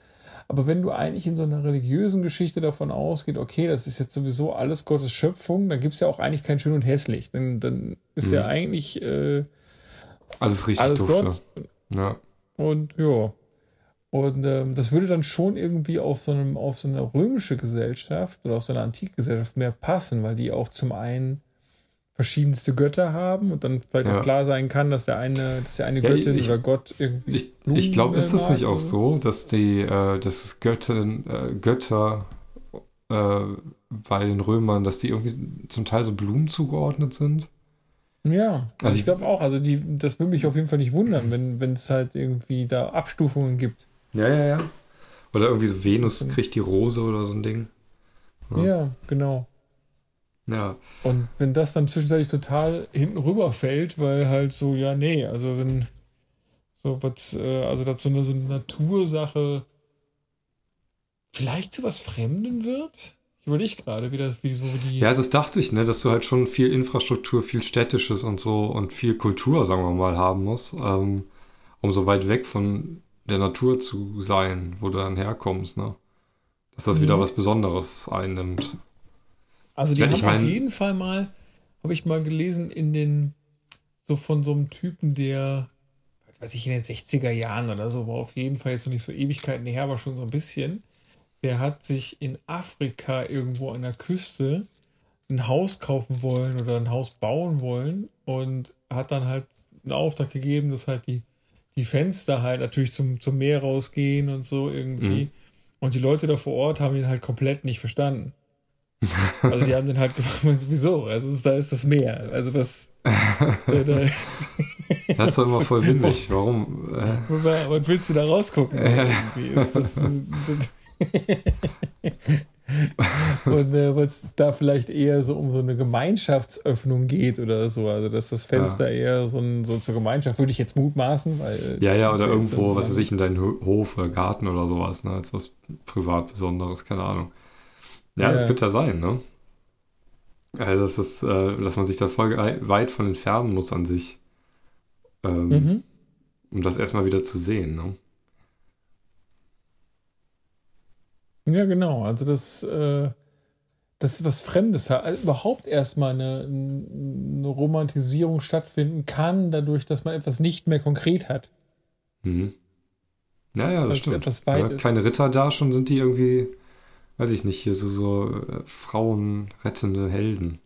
[SPEAKER 1] aber wenn du eigentlich in so einer religiösen Geschichte davon ausgeht, okay, das ist jetzt sowieso alles Gottes Schöpfung, dann gibt es ja auch eigentlich kein Schön und Hässlich. Dann, dann ist
[SPEAKER 2] Mhm.
[SPEAKER 1] ja eigentlich äh,
[SPEAKER 2] Alles richtig
[SPEAKER 1] alles
[SPEAKER 2] dufte.
[SPEAKER 1] Gott.
[SPEAKER 2] Ja.
[SPEAKER 1] Und ja. Und ähm, das würde dann schon irgendwie auf so, einem, auf so eine römische Gesellschaft oder auf so eine antike Gesellschaft mehr passen, weil die auch zum einen verschiedenste Götter haben und dann vielleicht
[SPEAKER 2] Ja.
[SPEAKER 1] auch klar sein kann, dass der eine, dass der eine
[SPEAKER 2] Ja,
[SPEAKER 1] Göttin
[SPEAKER 2] ich-
[SPEAKER 1] oder Gott irgendwie.
[SPEAKER 2] Ich, ich glaube, ist das
[SPEAKER 1] mag
[SPEAKER 2] nicht auch so, dass die, äh, dass Göttin, äh, Götter äh, bei den Römern, dass die irgendwie zum Teil so Blumen zugeordnet sind?
[SPEAKER 1] Ja,
[SPEAKER 2] Also ich-
[SPEAKER 1] ich glaube auch, also die, das würde mich auf jeden Fall nicht wundern, wenn wenn es halt irgendwie da Abstufungen gibt.
[SPEAKER 2] Ja, ja, ja. Oder irgendwie so Venus kriegt die Rose oder so ein Ding. Ja.
[SPEAKER 1] Ja, genau.
[SPEAKER 2] Ja,
[SPEAKER 1] Und wenn das dann zwischenzeitlich total hinten rüberfällt, weil halt so, ja, nee, also wenn so was, äh, also das so eine, so eine Natursache vielleicht zu was Fremden wird? Ich überlege gerade, wie das, wie so die.
[SPEAKER 2] ja, das dachte ich, ne, dass du halt schon viel Infrastruktur, viel Städtisches und so und viel Kultur, sagen wir mal, haben musst, ähm, um so weit weg von der Natur zu sein, wo du dann herkommst, ne? Dass das
[SPEAKER 1] Mhm.
[SPEAKER 2] wieder was Besonderes einnimmt.
[SPEAKER 1] Also die
[SPEAKER 2] Ja,
[SPEAKER 1] haben
[SPEAKER 2] ich mein-
[SPEAKER 1] auf jeden Fall mal, habe ich mal gelesen, in den, so von so einem Typen, der, weiß ich, in den 60er Jahren oder so, war auf jeden Fall jetzt noch nicht so Ewigkeiten her, aber schon so ein bisschen. Der hat sich in Afrika irgendwo an der Küste ein Haus kaufen wollen oder ein Haus bauen wollen und hat dann halt einen Auftrag gegeben, dass halt die, die Fenster halt natürlich zum, zum Meer rausgehen und so irgendwie. Mhm. Und die Leute da vor Ort haben ihn halt komplett nicht verstanden. Also die haben den halt gefragt, *laughs* wieso? Also da ist das Meer. Also was. *laughs* äh, da,
[SPEAKER 2] das ist doch immer voll windig. Warum?
[SPEAKER 1] Äh, was willst du da rausgucken? Irgendwie? Ist das, das *laughs* *laughs* und äh, weil es da vielleicht eher so um so eine Gemeinschaftsöffnung geht oder so. Also, dass das Fenster ja. eher so, ein, so zur Gemeinschaft, würde ich jetzt mutmaßen. Weil,
[SPEAKER 2] ja, ja, oder irgendwo, was weiß ich, in deinen Hof oder Garten oder sowas, ne, als was privat Besonderes, keine Ahnung. Ja, ja. das könnte ja sein, ne? Also, das ist, äh, dass man sich da voll weit von entfernen muss an sich. Ähm, mhm. Um das erstmal wieder zu sehen, ne?
[SPEAKER 1] Ja, genau. Also das, äh, das ist was Fremdes. Also überhaupt erstmal eine, eine Romantisierung stattfinden kann, dadurch, dass man etwas nicht mehr konkret hat.
[SPEAKER 2] Mhm. Ja, ja, das also stimmt. Etwas weit ja, keine Ritter da, schon sind die irgendwie, weiß ich nicht, hier so, so äh, frauenrettende Helden.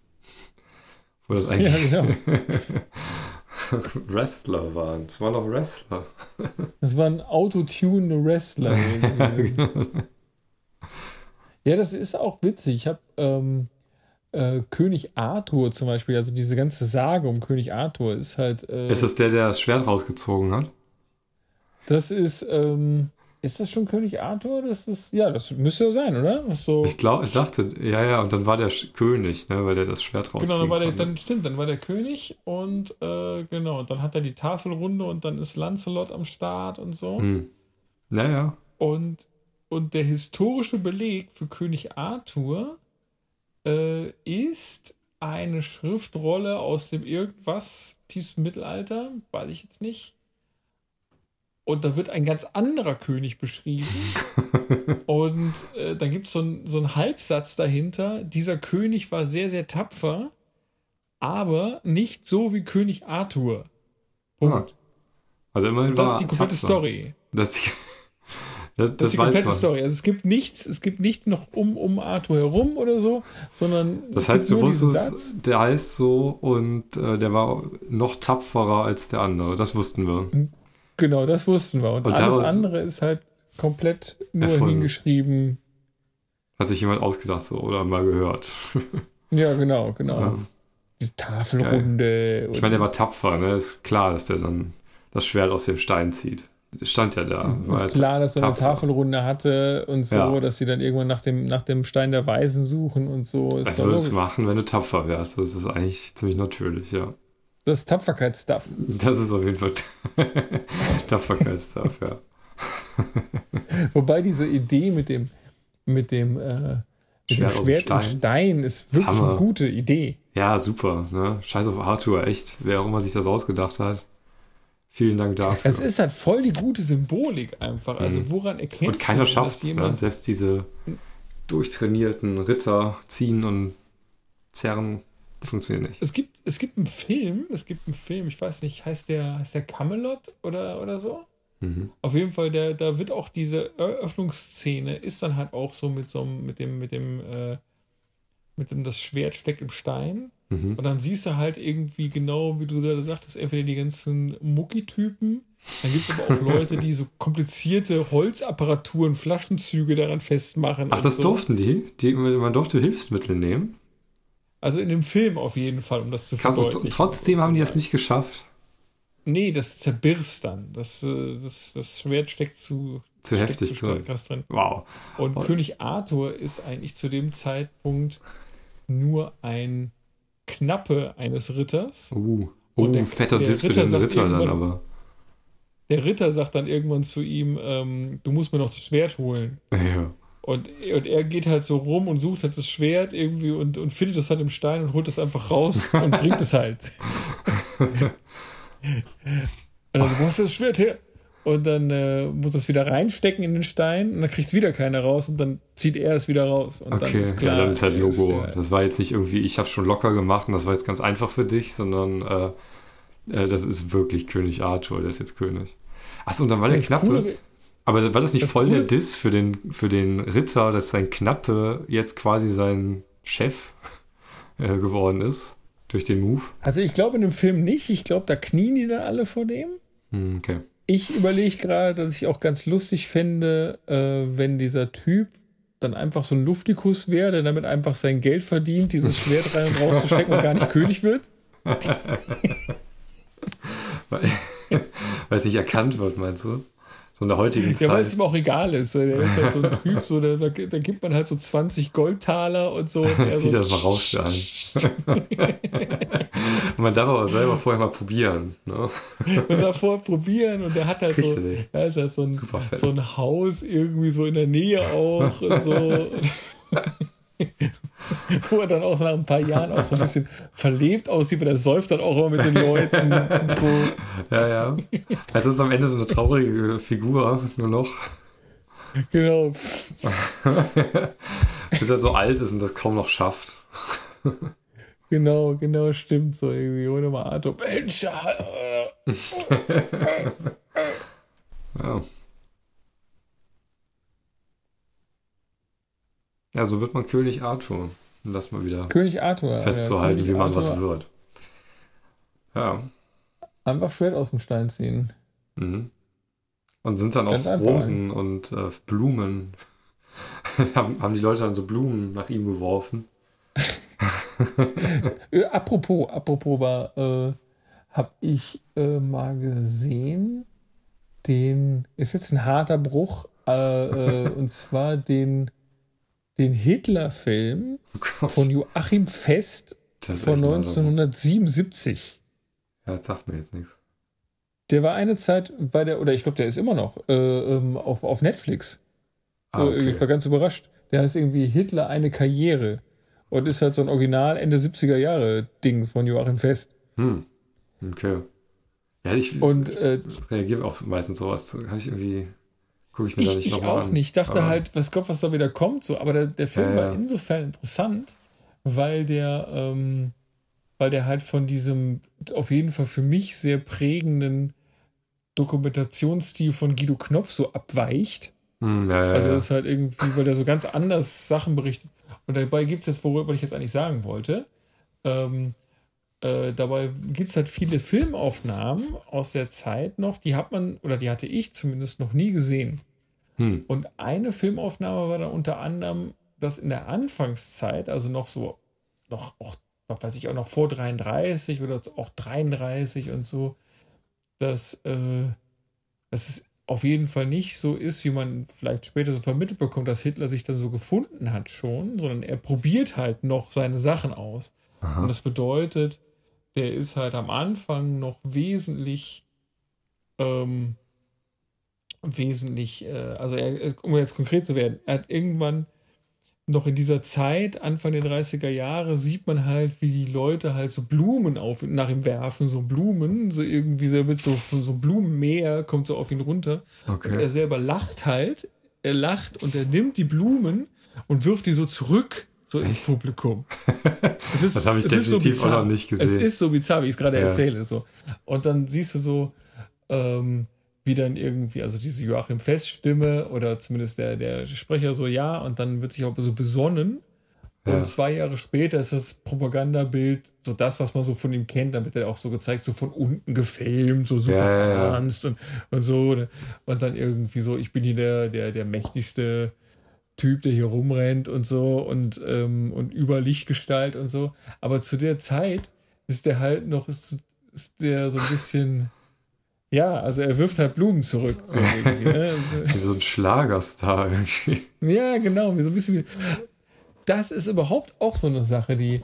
[SPEAKER 2] *laughs* Wo das eigentlich ja, genau. *laughs* Wrestler waren. Das waren auch Wrestler.
[SPEAKER 1] Das waren autotunende Wrestler. *laughs* ja, das ist auch witzig. Ich habe ähm, äh, König Arthur zum Beispiel, also diese ganze Sage um König Arthur ist halt.
[SPEAKER 2] Äh, ist das der, der das Schwert rausgezogen hat?
[SPEAKER 1] Das ist, ähm, ist das schon König Arthur? Das ist, ja, das müsste ja sein, oder? So
[SPEAKER 2] ich glaube, ich dachte, ja, ja, und dann war der König, ne, weil der das Schwert rausgezogen
[SPEAKER 1] Genau, dann war der, dann stimmt, dann war der König und äh, genau, und dann hat er die Tafelrunde und dann ist Lancelot am Start und so. Hm.
[SPEAKER 2] Naja.
[SPEAKER 1] Und und der historische Beleg für König Arthur äh, ist eine Schriftrolle aus dem irgendwas tiefsten Mittelalter, weiß ich jetzt nicht. Und da wird ein ganz anderer König beschrieben. *laughs* und äh, dann gibt so es so einen Halbsatz dahinter. Dieser König war sehr, sehr tapfer, aber nicht so wie König Arthur.
[SPEAKER 2] Punkt. Ah. Also immerhin
[SPEAKER 1] das ist die komplette tapfer. Story.
[SPEAKER 2] Das
[SPEAKER 1] ist die das, das, das ist die komplette Story. Also es gibt nichts, es gibt nichts noch um, um Arthur herum oder so, sondern.
[SPEAKER 2] Das heißt, du wusstest, der heißt so und äh, der war noch tapferer als der andere. Das wussten wir.
[SPEAKER 1] Genau, das wussten wir. Und, und alles andere ist halt komplett nur erfunden. hingeschrieben.
[SPEAKER 2] Hat sich jemand ausgedacht so oder mal gehört. *laughs*
[SPEAKER 1] ja, genau, genau. Ja. Die Tafelrunde.
[SPEAKER 2] Ich meine, der war tapfer, ne? Ist klar, dass der dann das Schwert aus dem Stein zieht. Das stand ja da.
[SPEAKER 1] Ist halt klar, dass er eine Tafelrunde hatte und so, ja. dass sie dann irgendwann nach dem, nach dem Stein der Weisen suchen und so.
[SPEAKER 2] Was würdest du machen, wenn du tapfer wärst? Das ist eigentlich ziemlich natürlich, ja.
[SPEAKER 1] Das ist Tapferkeitsstuff.
[SPEAKER 2] Das ist auf jeden Fall *laughs* Tapferkeitsstuff, ja. *laughs*
[SPEAKER 1] Wobei diese Idee mit dem, mit dem, äh, mit Schwert, dem Schwert Stein. und Stein ist wirklich Hammer. eine gute Idee.
[SPEAKER 2] Ja, super. Ne? Scheiß auf Arthur, echt. Wer auch immer sich das ausgedacht hat. Vielen Dank dafür.
[SPEAKER 1] Es ist halt voll die gute Symbolik einfach. Also mhm. woran erkennst
[SPEAKER 2] und keiner schafft, ne? selbst diese durchtrainierten Ritter ziehen und zerren. Das funktioniert nicht.
[SPEAKER 1] Es gibt, es gibt einen Film, es gibt einen Film, ich weiß nicht, heißt der, heißt der Camelot oder, oder so? Mhm. Auf jeden Fall, der, da wird auch diese Eröffnungsszene, ist dann halt auch so mit so einem, mit dem, mit dem, äh, mit dem das Schwert steckt im Stein. Mhm. Und dann siehst du halt irgendwie genau, wie du gerade sagtest, entweder die ganzen Mucki-Typen, dann gibt es aber auch *laughs* Leute, die so komplizierte Holzapparaturen, Flaschenzüge daran festmachen.
[SPEAKER 2] Ach, das so. durften die? die? Man durfte Hilfsmittel nehmen?
[SPEAKER 1] Also in dem Film auf jeden Fall, um das zu
[SPEAKER 2] Krass, verdeutlichen. Trotzdem haben die das nicht geschafft.
[SPEAKER 1] Nee, das zerbirst dann. Das, äh, das, das Schwert steckt zu,
[SPEAKER 2] zu heftig zu drin.
[SPEAKER 1] drin.
[SPEAKER 2] Wow.
[SPEAKER 1] Und wow. König Arthur ist eigentlich zu dem Zeitpunkt nur ein Knappe eines Ritters.
[SPEAKER 2] Uh, uh der, fetter der Diss für den Ritter dann aber.
[SPEAKER 1] Der Ritter sagt dann irgendwann zu ihm, ähm, du musst mir noch das Schwert holen.
[SPEAKER 2] Ja.
[SPEAKER 1] Und, und er geht halt so rum und sucht halt das Schwert irgendwie und, und findet es halt im Stein und holt es einfach raus *laughs* und bringt es halt. *laughs* und dann, wo hast du das Schwert her? Und dann äh, muss es wieder reinstecken in den Stein und dann kriegt es wieder keiner raus und dann zieht er es wieder raus. Und
[SPEAKER 2] okay,
[SPEAKER 1] dann ist klar,
[SPEAKER 2] ja, dann ist halt Logo. Ist, äh, das war jetzt nicht irgendwie, ich habe schon locker gemacht und das war jetzt ganz einfach für dich, sondern äh, äh, das ist wirklich König Arthur, der ist jetzt König. Achso, und dann war der Knappe. Coole, aber war das nicht das voll coole, der Diss für den, für den Ritter, dass sein Knappe jetzt quasi sein Chef *laughs* äh, geworden ist? Durch den Move?
[SPEAKER 1] Also ich glaube in dem Film nicht. Ich glaube, da knien die dann alle vor dem.
[SPEAKER 2] Hm, okay.
[SPEAKER 1] Ich überlege gerade, dass ich auch ganz lustig fände, äh, wenn dieser Typ dann einfach so ein Luftikus wäre, der damit einfach sein Geld verdient, dieses Schwert rein und rauszustecken und gar nicht König wird. *laughs*
[SPEAKER 2] Weil es nicht erkannt wird, meinst du? So in der heutigen Zeit.
[SPEAKER 1] Ja, weil es ihm auch egal ist. Der ist halt so ein *laughs* Typ, so, da, da, da gibt man halt so 20 Goldtaler und so. *laughs* Und
[SPEAKER 2] Zieht so das mal raus, *laughs* man darf aber selber vorher mal probieren. Ne?
[SPEAKER 1] Und davor probieren und der hat halt so, er hat halt so, ein, so ein Haus irgendwie so in der Nähe auch und so. *laughs* Wo er dann auch nach ein paar Jahren auch so ein bisschen verlebt aussieht, weil er säuft dann auch immer mit den Leuten. *laughs* So.
[SPEAKER 2] Ja, ja. Also ist am Ende so eine traurige Figur, nur noch.
[SPEAKER 1] Genau. *laughs*
[SPEAKER 2] Bis er so alt ist und das kaum noch schafft.
[SPEAKER 1] Genau, genau, stimmt so irgendwie. Ohne mal Atom. Mensch! ja.
[SPEAKER 2] Ja, so wird man König Arthur. Lass mal wieder
[SPEAKER 1] König Arthur,
[SPEAKER 2] festzuhalten, ja, wie man Arthur. was wird. Ja.
[SPEAKER 1] Einfach Schwert aus dem Stein ziehen.
[SPEAKER 2] Mhm. Und sind dann Ganz auch Rosen einfach. und äh, Blumen. *laughs* haben, haben die Leute dann so Blumen nach ihm geworfen. *laughs*
[SPEAKER 1] Äh, apropos, apropos war, äh, habe ich äh, mal gesehen, den, ist jetzt ein harter Bruch, äh, äh und zwar den den Hitler-Film oh von Joachim Fest von 1977.
[SPEAKER 2] Ja, das sagt mir jetzt nichts.
[SPEAKER 1] Der war eine Zeit bei der, oder ich glaube, der ist immer noch äh, ähm, auf, auf Netflix. Ah, okay. Ich war ganz überrascht. Der heißt irgendwie Hitler eine Karriere und ist halt so ein Original Ende 70er Jahre Ding von Joachim Fest.
[SPEAKER 2] Hm. Okay. Ja, ich
[SPEAKER 1] und, äh,
[SPEAKER 2] reagiere auch meistens sowas. Habe ich irgendwie Gucke ich mir ich, da nicht
[SPEAKER 1] Ich auch an. nicht. Ich dachte aber halt, was Gott, was da wieder kommt. So. Aber der, der Film ja, war insofern interessant, weil der, ähm, weil der halt von diesem auf jeden Fall für mich sehr prägenden Dokumentationsstil von Guido Knopf so abweicht.
[SPEAKER 2] Hm, ja,
[SPEAKER 1] also das ist halt irgendwie, weil der so ganz anders Sachen berichtet. Und dabei gibt es jetzt, worüber ich jetzt eigentlich sagen wollte, ähm, äh, dabei gibt es halt viele Filmaufnahmen aus der Zeit noch, die hat man, oder die hatte ich zumindest noch nie gesehen. Hm. Und eine Filmaufnahme war dann unter anderem, dass in der Anfangszeit, also noch so, noch auch, weiß ich auch noch vor 33 oder auch 33 und so, dass, äh, dass es auf jeden Fall nicht so ist, wie man vielleicht später so vermittelt bekommt, dass Hitler sich dann so gefunden hat schon, sondern er probiert halt noch seine Sachen aus. Aha. Und das bedeutet, der ist halt am Anfang noch wesentlich, ähm, wesentlich, äh, also er, um jetzt konkret zu werden, er hat irgendwann noch in dieser Zeit, Anfang der 30er Jahre, sieht man halt, wie die Leute halt so Blumen auf nach ihm werfen, so Blumen, so irgendwie, so wird so, so Blumenmeer kommt so auf ihn runter. Okay. Und er selber lacht halt, er lacht und er nimmt die Blumen und wirft die so zurück so ins Publikum. *laughs*
[SPEAKER 2] Ist, das habe ich definitiv so auch noch nicht gesehen.
[SPEAKER 1] Es ist so bizarr, wie ich es gerade ja. erzähle. So. Und dann siehst du so, ähm, wie dann irgendwie, also diese Joachim Fest-Stimme oder zumindest der, der Sprecher so, ja, und dann wird sich auch so besonnen. Ja. Und zwei Jahre später ist das Propagandabild so das, was man so von ihm kennt. Dann wird er auch so gezeigt, so von unten gefilmt, so super ja, ernst und, und so. Ne? Und dann irgendwie so, ich bin hier der, der, der mächtigste Typ, der hier rumrennt und so und, ähm, und über Lichtgestalt und so. Aber zu der Zeit ist der halt noch, ist, ist der so ein bisschen, ja, also er wirft halt Blumen zurück. So *laughs*
[SPEAKER 2] ne? also, wie so ein Schlagerstar irgendwie.
[SPEAKER 1] Ja, genau, wie so ein bisschen wie. Das ist überhaupt auch so eine Sache, die,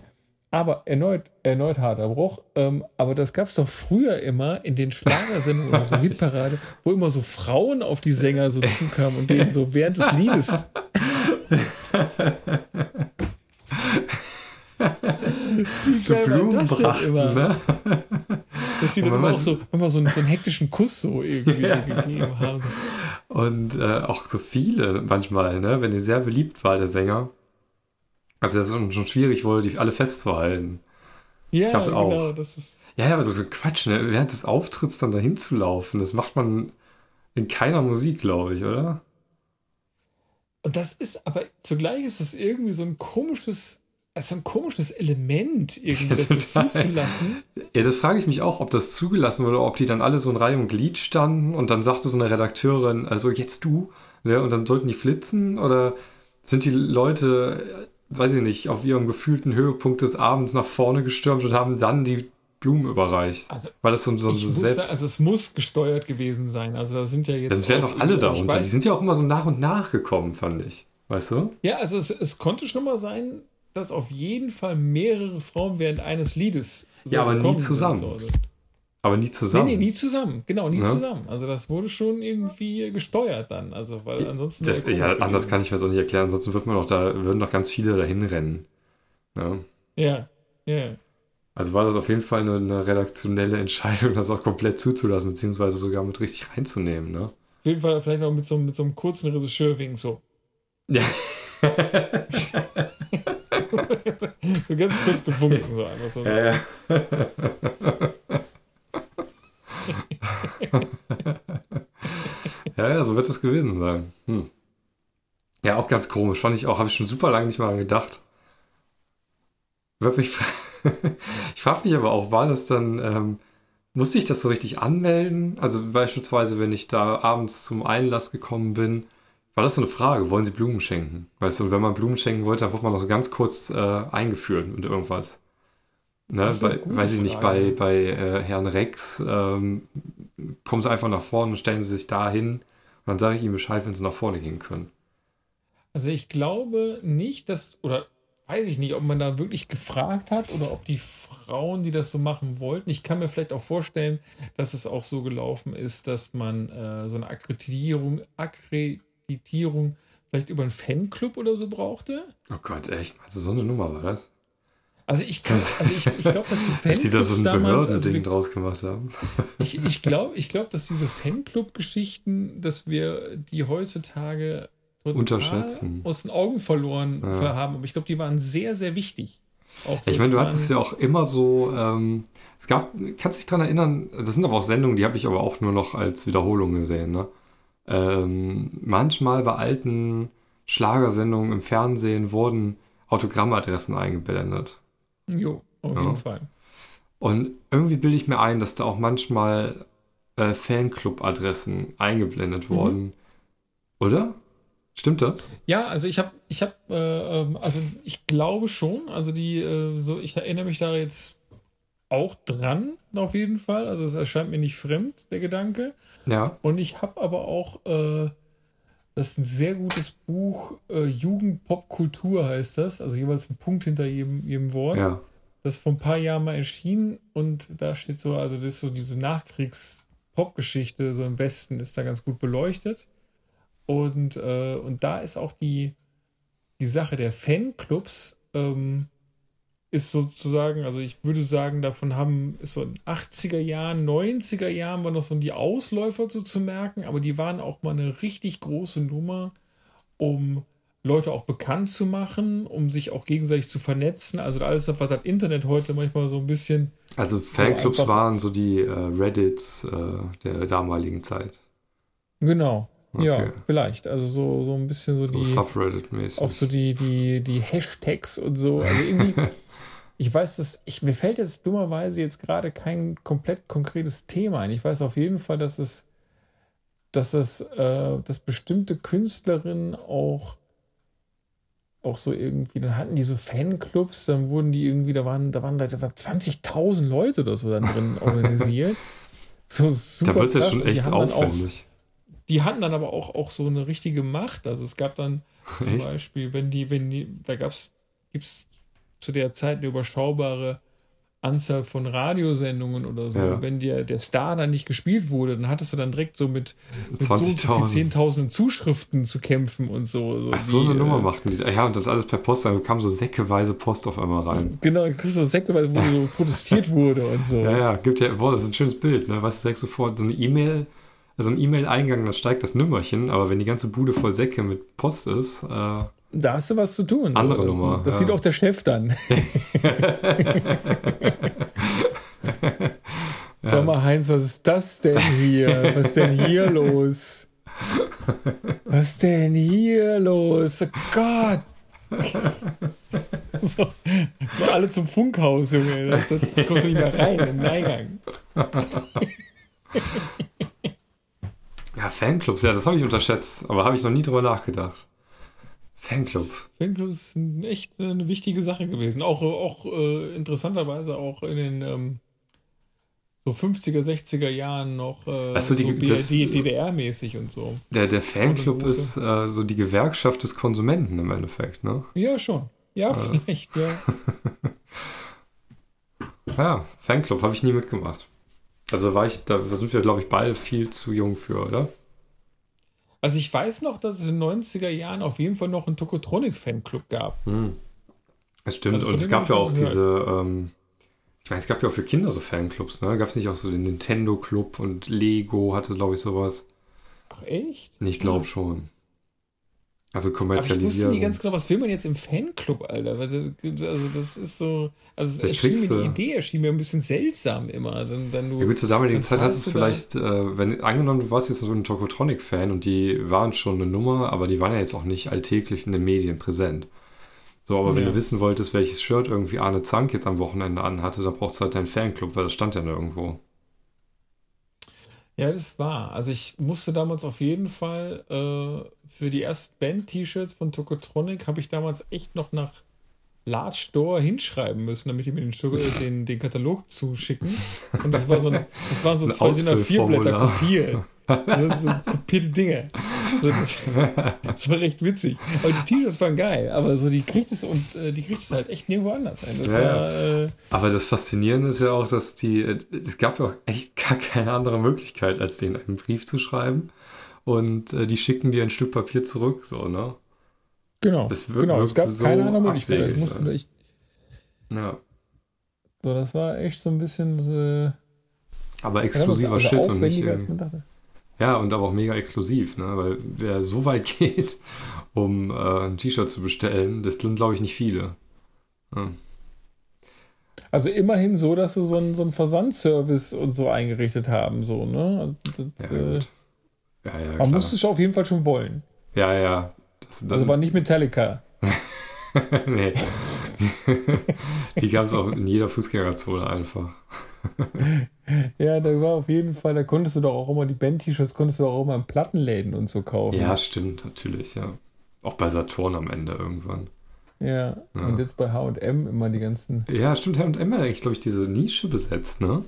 [SPEAKER 1] aber erneut, erneut harter Bruch. Ähm, aber das gab es doch früher immer in den Schlagersendungen oder so *laughs* Hitparade, wo immer so Frauen auf die Sänger so zukamen und denen so während des Liedes
[SPEAKER 2] so Blumen brachten, ne?
[SPEAKER 1] Dass die dann immer auch so, immer so, einen, so einen hektischen Kuss so irgendwie *laughs* ja. gegeben haben.
[SPEAKER 2] Und äh, auch so viele manchmal, ne? Wenn er sehr beliebt war, der Sänger. Also das ist schon, schwierig, wohl die alle festzuhalten.
[SPEAKER 1] Ja, genau, das ist.
[SPEAKER 2] Ja, ja, aber so, so Quatsch, ne? während des Auftritts dann dahin zu laufen, das macht man in keiner Musik, glaube ich, oder?
[SPEAKER 1] Und das ist, aber zugleich ist das irgendwie so ein komisches, also ein komisches Element, irgendwie *laughs* das so zuzulassen.
[SPEAKER 2] Ja, das frage ich mich auch, ob das zugelassen wurde, ob die dann alle so in Reihe und Glied standen und dann sagte so eine Redakteurin, also jetzt du, ne? und dann sollten die flitzen oder sind die Leute, weiß ich nicht, auf ihrem gefühlten Höhepunkt des Abends nach vorne gestürmt und haben dann die Blumen überreicht.
[SPEAKER 1] Also,
[SPEAKER 2] Weil das so, so, so selbst.
[SPEAKER 1] Sagen, also es muss gesteuert gewesen sein. Also da sind ja jetzt.
[SPEAKER 2] Das wären doch alle darunter. Die sind ja auch immer so nach und nach gekommen, fand ich. Weißt du?
[SPEAKER 1] Ja, also es, es konnte schon mal sein, dass auf jeden Fall mehrere Frauen während eines Liedes.
[SPEAKER 2] So ja, aber nie zusammen. So. Aber nie zusammen.
[SPEAKER 1] Nee, nee, nie zusammen. Genau, nie ja? zusammen. Also das wurde schon irgendwie gesteuert dann. Also, weil ansonsten.
[SPEAKER 2] Das, ja, anders kann ich mir das auch nicht erklären. Ansonsten wird man doch da, würden doch ganz viele dahin rennen.
[SPEAKER 1] Ja, ja. ja.
[SPEAKER 2] Also war das auf jeden Fall eine, eine, redaktionelle Entscheidung, *laughs* das auch komplett zuzulassen, beziehungsweise sogar mit richtig reinzunehmen, ne? Auf
[SPEAKER 1] jeden Fall vielleicht auch mit so, mit so einem kurzen Regisseur-Wing so.
[SPEAKER 2] Ja. *laughs*
[SPEAKER 1] so ganz kurz gewunken, so einfach so.
[SPEAKER 2] Ja, ja. *laughs* ja, ja, so wird das gewesen sein. Hm. Ja, auch ganz komisch. Fand ich auch, habe ich schon super lange nicht mal gedacht. Würde mich fragen *laughs* ich frage mich aber auch, war das dann, ähm, musste ich das so richtig anmelden? Also beispielsweise, wenn ich da abends zum Einlass gekommen bin, war das so eine Frage, wollen Sie Blumen schenken? Weißt du, und wenn man Blumen schenken wollte, dann wurde man noch so ganz kurz äh, eingeführt mit irgendwas. Ne, bei, weiß ich nicht, bei, bei äh, Herrn Rex ähm, kommen sie einfach nach vorne und stellen sie sich da hin und dann sage ich ihm Bescheid, wenn sie nach vorne gehen können.
[SPEAKER 1] Also ich glaube nicht, dass, oder weiß ich nicht, ob man da wirklich gefragt hat oder ob die Frauen, die das so machen wollten. Ich kann mir vielleicht auch vorstellen, dass es auch so gelaufen ist, dass man äh, so eine Akkreditierung, Akkreditierung vielleicht über einen Fanclub oder so brauchte.
[SPEAKER 2] Oh Gott, echt? Also so eine Nummer war das?
[SPEAKER 1] Also ich kann, also ich, ich glaube, dass die Fanclubs *laughs*
[SPEAKER 2] dass die da so ein damals, also wir, draus gemacht haben. *laughs*
[SPEAKER 1] ich ich glaube, *laughs* ich glaub, dass diese Fanclub-Geschichten, dass wir die heutzutage
[SPEAKER 2] unterschätzen.
[SPEAKER 1] aus den Augen verloren ja. haben. Aber ich glaube, die waren sehr, sehr wichtig.
[SPEAKER 2] So ich meine, du hattest ja auch immer so, ähm, es gab, kannst dich daran erinnern, das sind aber auch Sendungen, die habe ich aber auch nur noch als Wiederholung gesehen, ne? Ähm, manchmal bei alten Schlagersendungen im Fernsehen wurden Autogrammadressen eingeblendet.
[SPEAKER 1] Jo, auf ja. jeden Fall.
[SPEAKER 2] Und irgendwie bilde ich mir ein, dass da auch manchmal äh, Fanclub-Adressen eingeblendet mhm. wurden. Oder? Stimmt das?
[SPEAKER 1] Ja, also ich habe, ich habe, äh, ähm, also ich glaube schon. Also die, äh, so ich erinnere mich da jetzt auch dran, auf jeden Fall. Also es erscheint mir nicht fremd, der Gedanke.
[SPEAKER 2] Ja.
[SPEAKER 1] Und ich habe aber auch, äh, das ist ein sehr gutes Buch, äh, Jugendpopkultur heißt das. Also jeweils ein Punkt hinter jedem, jedem Wort.
[SPEAKER 2] Ja.
[SPEAKER 1] Das vor ein paar Jahren mal erschienen und da steht so, also das ist so diese Nachkriegs-Popgeschichte, so im Westen ist da ganz gut beleuchtet. Und, äh, und da ist auch die, die Sache der Fanclubs, ähm, ist sozusagen, also ich würde sagen, davon haben, ist so in 80er Jahren, 90er Jahren war noch so die Ausläufer so zu merken, aber die waren auch mal eine richtig große Nummer, um Leute auch bekannt zu machen, um sich auch gegenseitig zu vernetzen. Also alles, was das Internet heute manchmal so ein bisschen.
[SPEAKER 2] Also Fanclubs so waren so die äh, Reddits äh, der damaligen Zeit.
[SPEAKER 1] Genau, Okay. Ja, vielleicht. Also so, so ein bisschen so, so die.
[SPEAKER 2] Subreddit-mäßig.
[SPEAKER 1] Auch so die, die, die Hashtags und so. Also irgendwie. *laughs* ich weiß, dass ich, mir fällt jetzt dummerweise jetzt gerade kein komplett konkretes Thema ein. Ich weiß auf jeden Fall, dass es, dass es, äh, dass bestimmte Künstlerinnen auch, auch so irgendwie, dann hatten die so Fanclubs, dann wurden die irgendwie, da waren, da waren da 20.000 Leute oder so dann drin *laughs* organisiert. So super.
[SPEAKER 2] Da wird es ja schon echt aufwendig.
[SPEAKER 1] Die hatten dann aber auch, auch so eine richtige Macht. Also es gab dann zum Echt? Beispiel, wenn die, wenn die, da gab's, gibt's zu der Zeit eine überschaubare Anzahl von Radiosendungen oder so. Ja. Wenn dir der Star dann nicht gespielt wurde, dann hattest du dann direkt so mit, mit so 10.000 Zuschriften zu kämpfen und so.
[SPEAKER 2] so Ach, so die, eine Nummer äh, machten die. Ja, und das alles per Post, dann kam so säckeweise Post auf einmal rein.
[SPEAKER 1] Genau, dann kriegst du so säckeweise, wo so *laughs* protestiert wurde und so.
[SPEAKER 2] Ja, ja, gibt ja, boah, das ist ein schönes Bild, ne? Weißt du, direkt sofort so eine E-Mail also ein E-Mail-Eingang, da steigt das Nümmerchen, aber wenn die ganze Bude voll Säcke mit Post ist, äh,
[SPEAKER 1] da hast du was zu tun.
[SPEAKER 2] Andere Nummer.
[SPEAKER 1] Das ja. sieht auch der Chef dann. *laughs* Sag mal, Heinz, was ist das denn hier? Was ist denn hier *laughs* los? Was ist denn hier los? Oh Gott! *laughs* so, so alle zum Funkhaus, Junge. Das, das kommst du nicht mehr rein in den Eingang.
[SPEAKER 2] Ja, Fanclubs, ja, das habe ich unterschätzt, aber habe ich noch nie drüber nachgedacht. Fanclub.
[SPEAKER 1] Fanclub ist echt eine wichtige Sache gewesen. Auch, auch äh, interessanterweise auch in den ähm, so 50er, 60er Jahren noch äh,
[SPEAKER 2] also die,
[SPEAKER 1] so DDR-mäßig und so.
[SPEAKER 2] Der, der Fanclub ist äh, so die Gewerkschaft des Konsumenten im Endeffekt, ne?
[SPEAKER 1] Ja, schon. Ja, vielleicht, ja. *laughs*
[SPEAKER 2] ja, Fanclub habe ich nie mitgemacht. Also war ich, da sind wir, glaube ich, beide viel zu jung für, oder?
[SPEAKER 1] Also ich weiß noch, dass es in den 90er Jahren auf jeden Fall noch einen Tokotronic-Fanclub gab.
[SPEAKER 2] Hm. Das stimmt. Also und es gab ja auch diese, ähm, ich meine, es gab ja auch für Kinder so Fanclubs, ne? Gab es nicht auch so den Nintendo-Club und Lego hatte, glaube ich, sowas.
[SPEAKER 1] Ach echt?
[SPEAKER 2] Ich glaube schon. Also kommerzialisieren.
[SPEAKER 1] Aber ich wusste nie ganz genau, was will man jetzt im Fanclub, Alter? Also das ist so, also es erschien mir, die Idee erschien mir ein bisschen seltsam immer. Dann, dann
[SPEAKER 2] du, ja gut, zur damaligen Zeit hast du vielleicht, äh, wenn, angenommen, du warst jetzt so ein Tokotronic-Fan und die waren schon eine Nummer, aber die waren ja jetzt auch nicht alltäglich in den Medien präsent. So, aber ja. wenn du wissen wolltest, welches Shirt irgendwie Arne Zank jetzt am Wochenende anhatte, dann brauchst du halt deinen Fanclub, weil das stand ja nirgendwo.
[SPEAKER 1] Ja, das war. Also ich musste damals auf jeden Fall äh, für die ersten Band-T-Shirts von Tokotronic habe ich damals echt noch nach Large Store hinschreiben müssen, damit die mir den, *laughs* den, den Katalog zuschicken. Und das war so, ein, das waren so ein zwei DIN A4 Blätter kopiert. So, so kopierte Dinge. So, das, das, war recht witzig. Aber die T-Shirts waren geil, aber so die kriegt es und äh, die kriegt es halt echt nirgendwo anders ein. Das
[SPEAKER 2] ja,
[SPEAKER 1] war,
[SPEAKER 2] äh, aber das Faszinierende ist ja auch, dass die, äh, es gab ja auch echt *laughs* gar keine andere Möglichkeit, als denen einen Brief zu schreiben. Und äh, die schicken dir ein Stück Papier zurück, so, ne?
[SPEAKER 1] Genau. Das wird, genau, es gab so keine andere Möglichkeit. Ich musste, ich,
[SPEAKER 2] ja.
[SPEAKER 1] So, das war echt so ein bisschen. Äh,
[SPEAKER 2] aber exklusiver also Shit und nicht. Als man dachte. Ja, und aber auch mega exklusiv, ne? Weil wer so weit *laughs* geht, um äh, ein T-Shirt zu bestellen, das sind, glaube ich, nicht viele. Ja.
[SPEAKER 1] Also immerhin so, dass sie so einen, so einen Versandservice und so eingerichtet haben, so, ne? Das, ja, äh, ja, ja, man muss es auf jeden Fall schon wollen.
[SPEAKER 2] Ja, ja.
[SPEAKER 1] Das, also war nicht Metallica. *laughs*
[SPEAKER 2] nee. *laughs* Die gab es auch in jeder Fußgängerzone einfach. *laughs*
[SPEAKER 1] ja, da war auf jeden Fall, da konntest du doch auch immer die Band-T-Shirts, konntest du auch immer in Plattenläden und so kaufen.
[SPEAKER 2] Ja, stimmt, natürlich, ja. Auch bei Saturn am Ende irgendwann.
[SPEAKER 1] Ja, ja. und jetzt bei HM immer die ganzen.
[SPEAKER 2] Ja, stimmt, HM hat eigentlich, glaube ich, diese Nische besetzt, ne?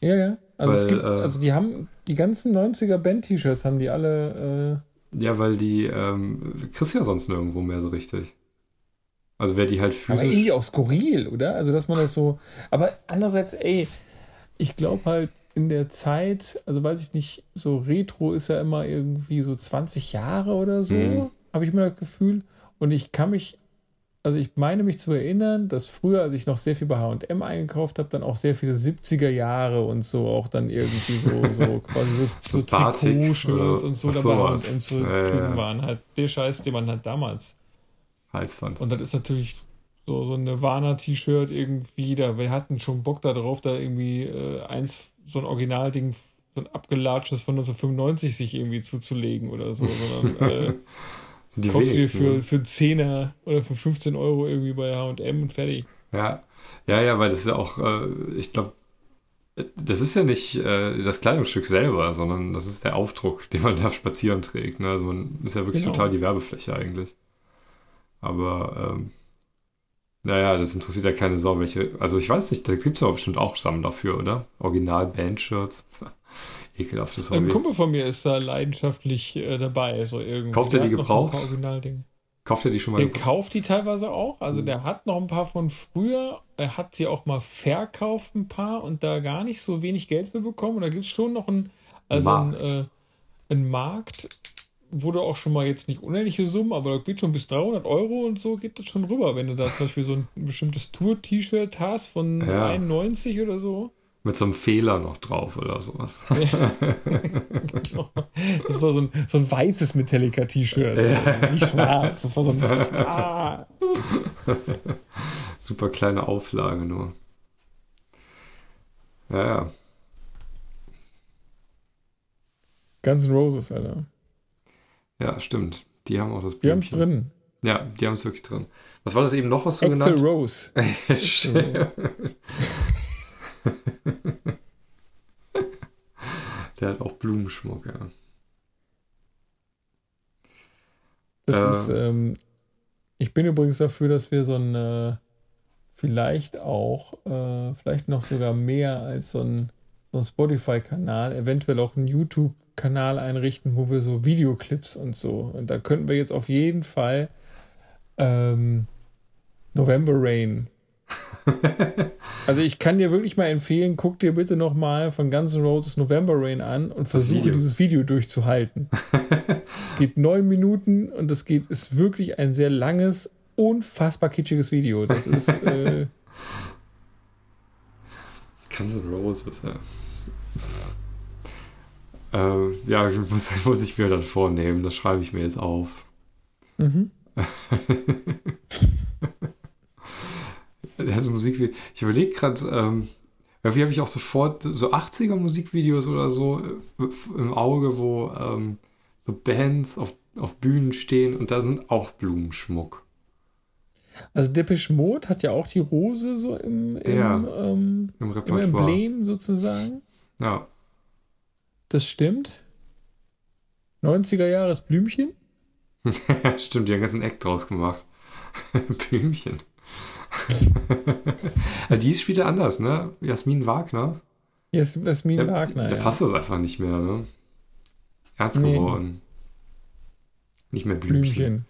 [SPEAKER 1] Ja, ja. Also weil, es gibt, äh, also die haben die ganzen 90er Band-T-Shirts haben die alle.
[SPEAKER 2] Äh, ja, weil die ähm, kriegst ja sonst nirgendwo mehr so richtig. Also wer die halt physisch.
[SPEAKER 1] Aber irgendwie auch skurril, oder? Also, dass man das so. Aber andererseits, ey, ich glaube halt in der Zeit, also weiß ich nicht, so Retro ist ja immer irgendwie so 20 Jahre oder so, mhm. habe ich mir das Gefühl. Und ich kann mich, also ich meine mich zu erinnern, dass früher, als ich noch sehr viel bei HM eingekauft habe, dann auch sehr viele 70er Jahre und so auch dann irgendwie so, so *laughs* quasi so, so Trikotshirts und so dabei und, und so ja, ja. waren. Halt der Scheiß, den man halt damals
[SPEAKER 2] heiß fand.
[SPEAKER 1] Und das ist natürlich so, so ein Nirvana-T-Shirt irgendwie, da wir hatten schon Bock darauf, da irgendwie äh, eins, so ein Originalding, so ein abgelatschtes von 1995 sich irgendwie zuzulegen oder so, sondern *laughs* äh, die kostet dir für, ne? für einen Zehner oder für 15 Euro irgendwie bei H&M und fertig.
[SPEAKER 2] Ja, ja, ja, weil das ist ja auch, äh, ich glaube, das ist ja nicht äh, das Kleidungsstück selber, sondern das ist der Aufdruck, den man da spazieren trägt. Ne? Also man ist ja wirklich genau. total die Werbefläche eigentlich. Aber ähm, naja, das interessiert ja keine Sau, welche. Also ich weiß nicht, da gibt es aber bestimmt auch Sammler dafür, oder? Original-Band-Shirts. *laughs* Ekelhaftes
[SPEAKER 1] Hobby. Ein Kumpel von mir ist da leidenschaftlich äh, dabei. So irgendwie.
[SPEAKER 2] Kauft er die gebraucht? Kauft er die schon mal?
[SPEAKER 1] Der kauft die teilweise auch. Also der hat noch ein paar von früher. Er hat sie auch mal verkauft, ein paar, und da gar nicht so wenig Geld für bekommen. Und da gibt es schon noch ein, also Markt. Ein, äh, einen Markt wurde auch schon mal jetzt nicht unendliche Summen, aber da geht schon bis 300 Euro und so geht das schon rüber, wenn du da zum Beispiel so ein bestimmtes Tour-T-Shirt hast von ja. 91 oder so.
[SPEAKER 2] Mit so einem Fehler noch drauf oder sowas. *laughs*
[SPEAKER 1] Das war so ein, so ein weißes Metallica-T-Shirt. Ja. Nicht schwarz. Das war so ein. *laughs* Ah.
[SPEAKER 2] Super kleine Auflage nur. Ja, ja.
[SPEAKER 1] Guns N' Roses, Alter.
[SPEAKER 2] Ja, stimmt. Die haben auch das
[SPEAKER 1] Die haben es drin.
[SPEAKER 2] Ja, die haben es wirklich drin. Was war das eben noch, was du
[SPEAKER 1] Axel
[SPEAKER 2] genannt
[SPEAKER 1] Rose. *laughs*
[SPEAKER 2] Der hat auch Blumenschmuck, ja.
[SPEAKER 1] Das
[SPEAKER 2] Äh.
[SPEAKER 1] ist, ähm, ich bin übrigens dafür, dass wir so ein, äh, vielleicht auch, äh, vielleicht noch sogar mehr als so ein, so ein Spotify-Kanal, eventuell auch einen YouTube-Kanal einrichten, wo wir so Videoclips und so. Und da könnten wir jetzt auf jeden Fall ähm, November Rain. *laughs* also ich kann dir wirklich mal empfehlen, guck dir bitte noch mal von Guns N' Roses November Rain an und versuche
[SPEAKER 2] Video.
[SPEAKER 1] dieses Video durchzuhalten. *laughs* es geht neun Minuten und es geht ist wirklich ein sehr langes, unfassbar kitschiges Video. Das ist äh, *laughs*
[SPEAKER 2] Guns N' Roses, ja. Ähm, ja, muss, *laughs* muss ich mir dann vornehmen. Das schreibe ich mir jetzt auf.
[SPEAKER 1] mhm. *laughs*
[SPEAKER 2] Also Musik, ich überlege gerade, ähm, irgendwie habe ich auch sofort so 80er Musikvideos oder so äh, im Auge, wo ähm, so Bands auf, auf Bühnen stehen und da sind auch Blumenschmuck.
[SPEAKER 1] Also Depeche Mode hat ja auch die Rose so im, im,
[SPEAKER 2] Ja,
[SPEAKER 1] ähm,
[SPEAKER 2] Im
[SPEAKER 1] im. Emblem sozusagen.
[SPEAKER 2] Ja.
[SPEAKER 1] Das stimmt. 90er Jahre das Blümchen. *laughs*
[SPEAKER 2] Stimmt, die haben einen ganzen Eck draus gemacht. *laughs* Blümchen. *laughs* Die ist später anders, ne? Jasmin Wagner.
[SPEAKER 1] Jas Jasmin
[SPEAKER 2] Der,
[SPEAKER 1] Wagner.
[SPEAKER 2] der
[SPEAKER 1] ja.
[SPEAKER 2] passt das einfach nicht mehr, ne? Ernst
[SPEAKER 1] Nee.
[SPEAKER 2] geworden. Nicht mehr Blümchen.
[SPEAKER 1] Blümchen.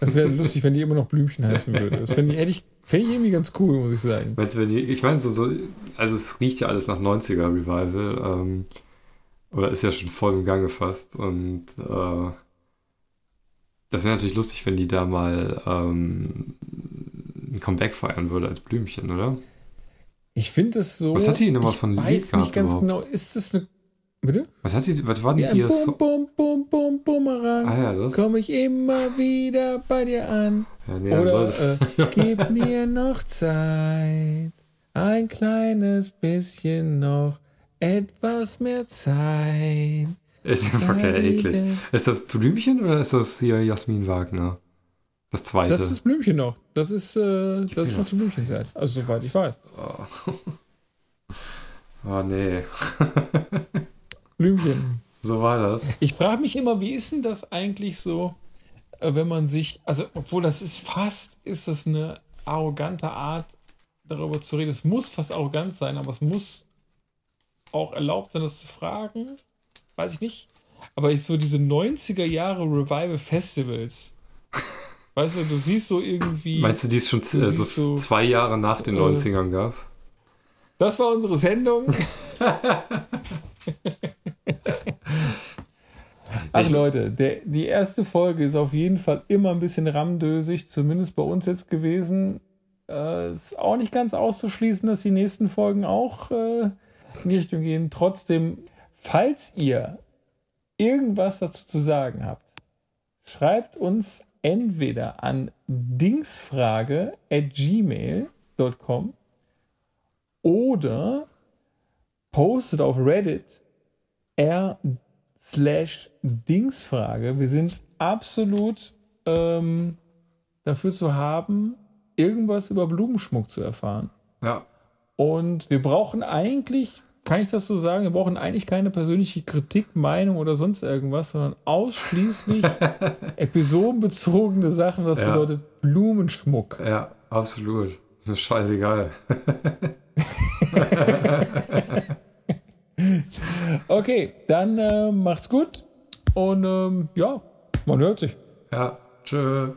[SPEAKER 1] Das wäre lustig, wenn die immer noch Blümchen heißen würde. Das fände ich, hätte ich, fände ich irgendwie ganz cool, muss ich sagen.
[SPEAKER 2] Meinst du, wenn die, ich meine, so, so, also es riecht ja alles nach 90er Revival, ähm, oder ist ja schon voll im Gange fast und äh, das wäre natürlich lustig, wenn die da mal ähm, ein Comeback feiern würde als Blümchen, oder?
[SPEAKER 1] Ich finde es so.
[SPEAKER 2] Was hat die denn immer
[SPEAKER 1] ich
[SPEAKER 2] von Lied
[SPEAKER 1] weiß
[SPEAKER 2] gehabt
[SPEAKER 1] nicht ganz
[SPEAKER 2] überhaupt?
[SPEAKER 1] genau. Ist das eine. Bitte?
[SPEAKER 2] Was hat die, was war denn
[SPEAKER 1] Ja,
[SPEAKER 2] ihr
[SPEAKER 1] Bum? Bum, Bum, Bum, Bumerang.
[SPEAKER 2] Ah ja, das.
[SPEAKER 1] Komme ich immer wieder bei dir an.
[SPEAKER 2] Ja, nee,
[SPEAKER 1] Oder äh, gib mir noch Zeit. Ein kleines bisschen noch. Etwas mehr Zeit.
[SPEAKER 2] ist einfach ja eklig. Ist das Blümchen oder ist das hier Jasmin Wagner? Das zweite.
[SPEAKER 1] Das ist Blümchen noch. Das ist, äh, das ist noch zu Blümchenzeit. Also soweit ich weiß.
[SPEAKER 2] oh. oh *laughs* nee, *laughs*
[SPEAKER 1] Blümchen.
[SPEAKER 2] so war das.
[SPEAKER 1] Ich frage mich immer, wie ist denn das eigentlich so, äh, wenn man sich, also obwohl das ist fast, ist das eine arrogante Art, darüber zu reden. Es muss fast arrogant sein, aber es muss auch erlaubt sein, das zu fragen. Weiß ich nicht. Aber ich so diese 90er Jahre Revival Festivals. Weißt du, du siehst so irgendwie.
[SPEAKER 2] Meinst du, die es schon also
[SPEAKER 1] so,
[SPEAKER 2] zwei Jahre nach den
[SPEAKER 1] äh,
[SPEAKER 2] 90ern gab?
[SPEAKER 1] Das war unsere Sendung. *laughs*
[SPEAKER 2] Ich-
[SPEAKER 1] Leute, der, die erste Folge ist auf jeden Fall immer ein bisschen ramdösig, zumindest bei uns jetzt gewesen. Äh, ist auch nicht ganz auszuschließen, dass die nächsten Folgen auch äh, in die Richtung gehen. Trotzdem, falls ihr irgendwas dazu zu sagen habt, schreibt uns entweder an dingsfrage at gmail.com oder postet auf Reddit r slash Dingsfrage. Wir sind absolut ähm, dafür zu haben, irgendwas über Blumenschmuck zu erfahren.
[SPEAKER 2] Ja.
[SPEAKER 1] Und wir brauchen eigentlich, kann ich das so sagen, wir brauchen eigentlich keine persönliche Kritik, Meinung oder sonst irgendwas, sondern ausschließlich *laughs* episodenbezogene Sachen. Das
[SPEAKER 2] Ja.
[SPEAKER 1] bedeutet Blumenschmuck.
[SPEAKER 2] Ja, absolut. Ist scheißegal. *laughs*
[SPEAKER 1] Okay, dann äh, macht's gut und ähm, ja, man hört sich.
[SPEAKER 2] Ja, tschö.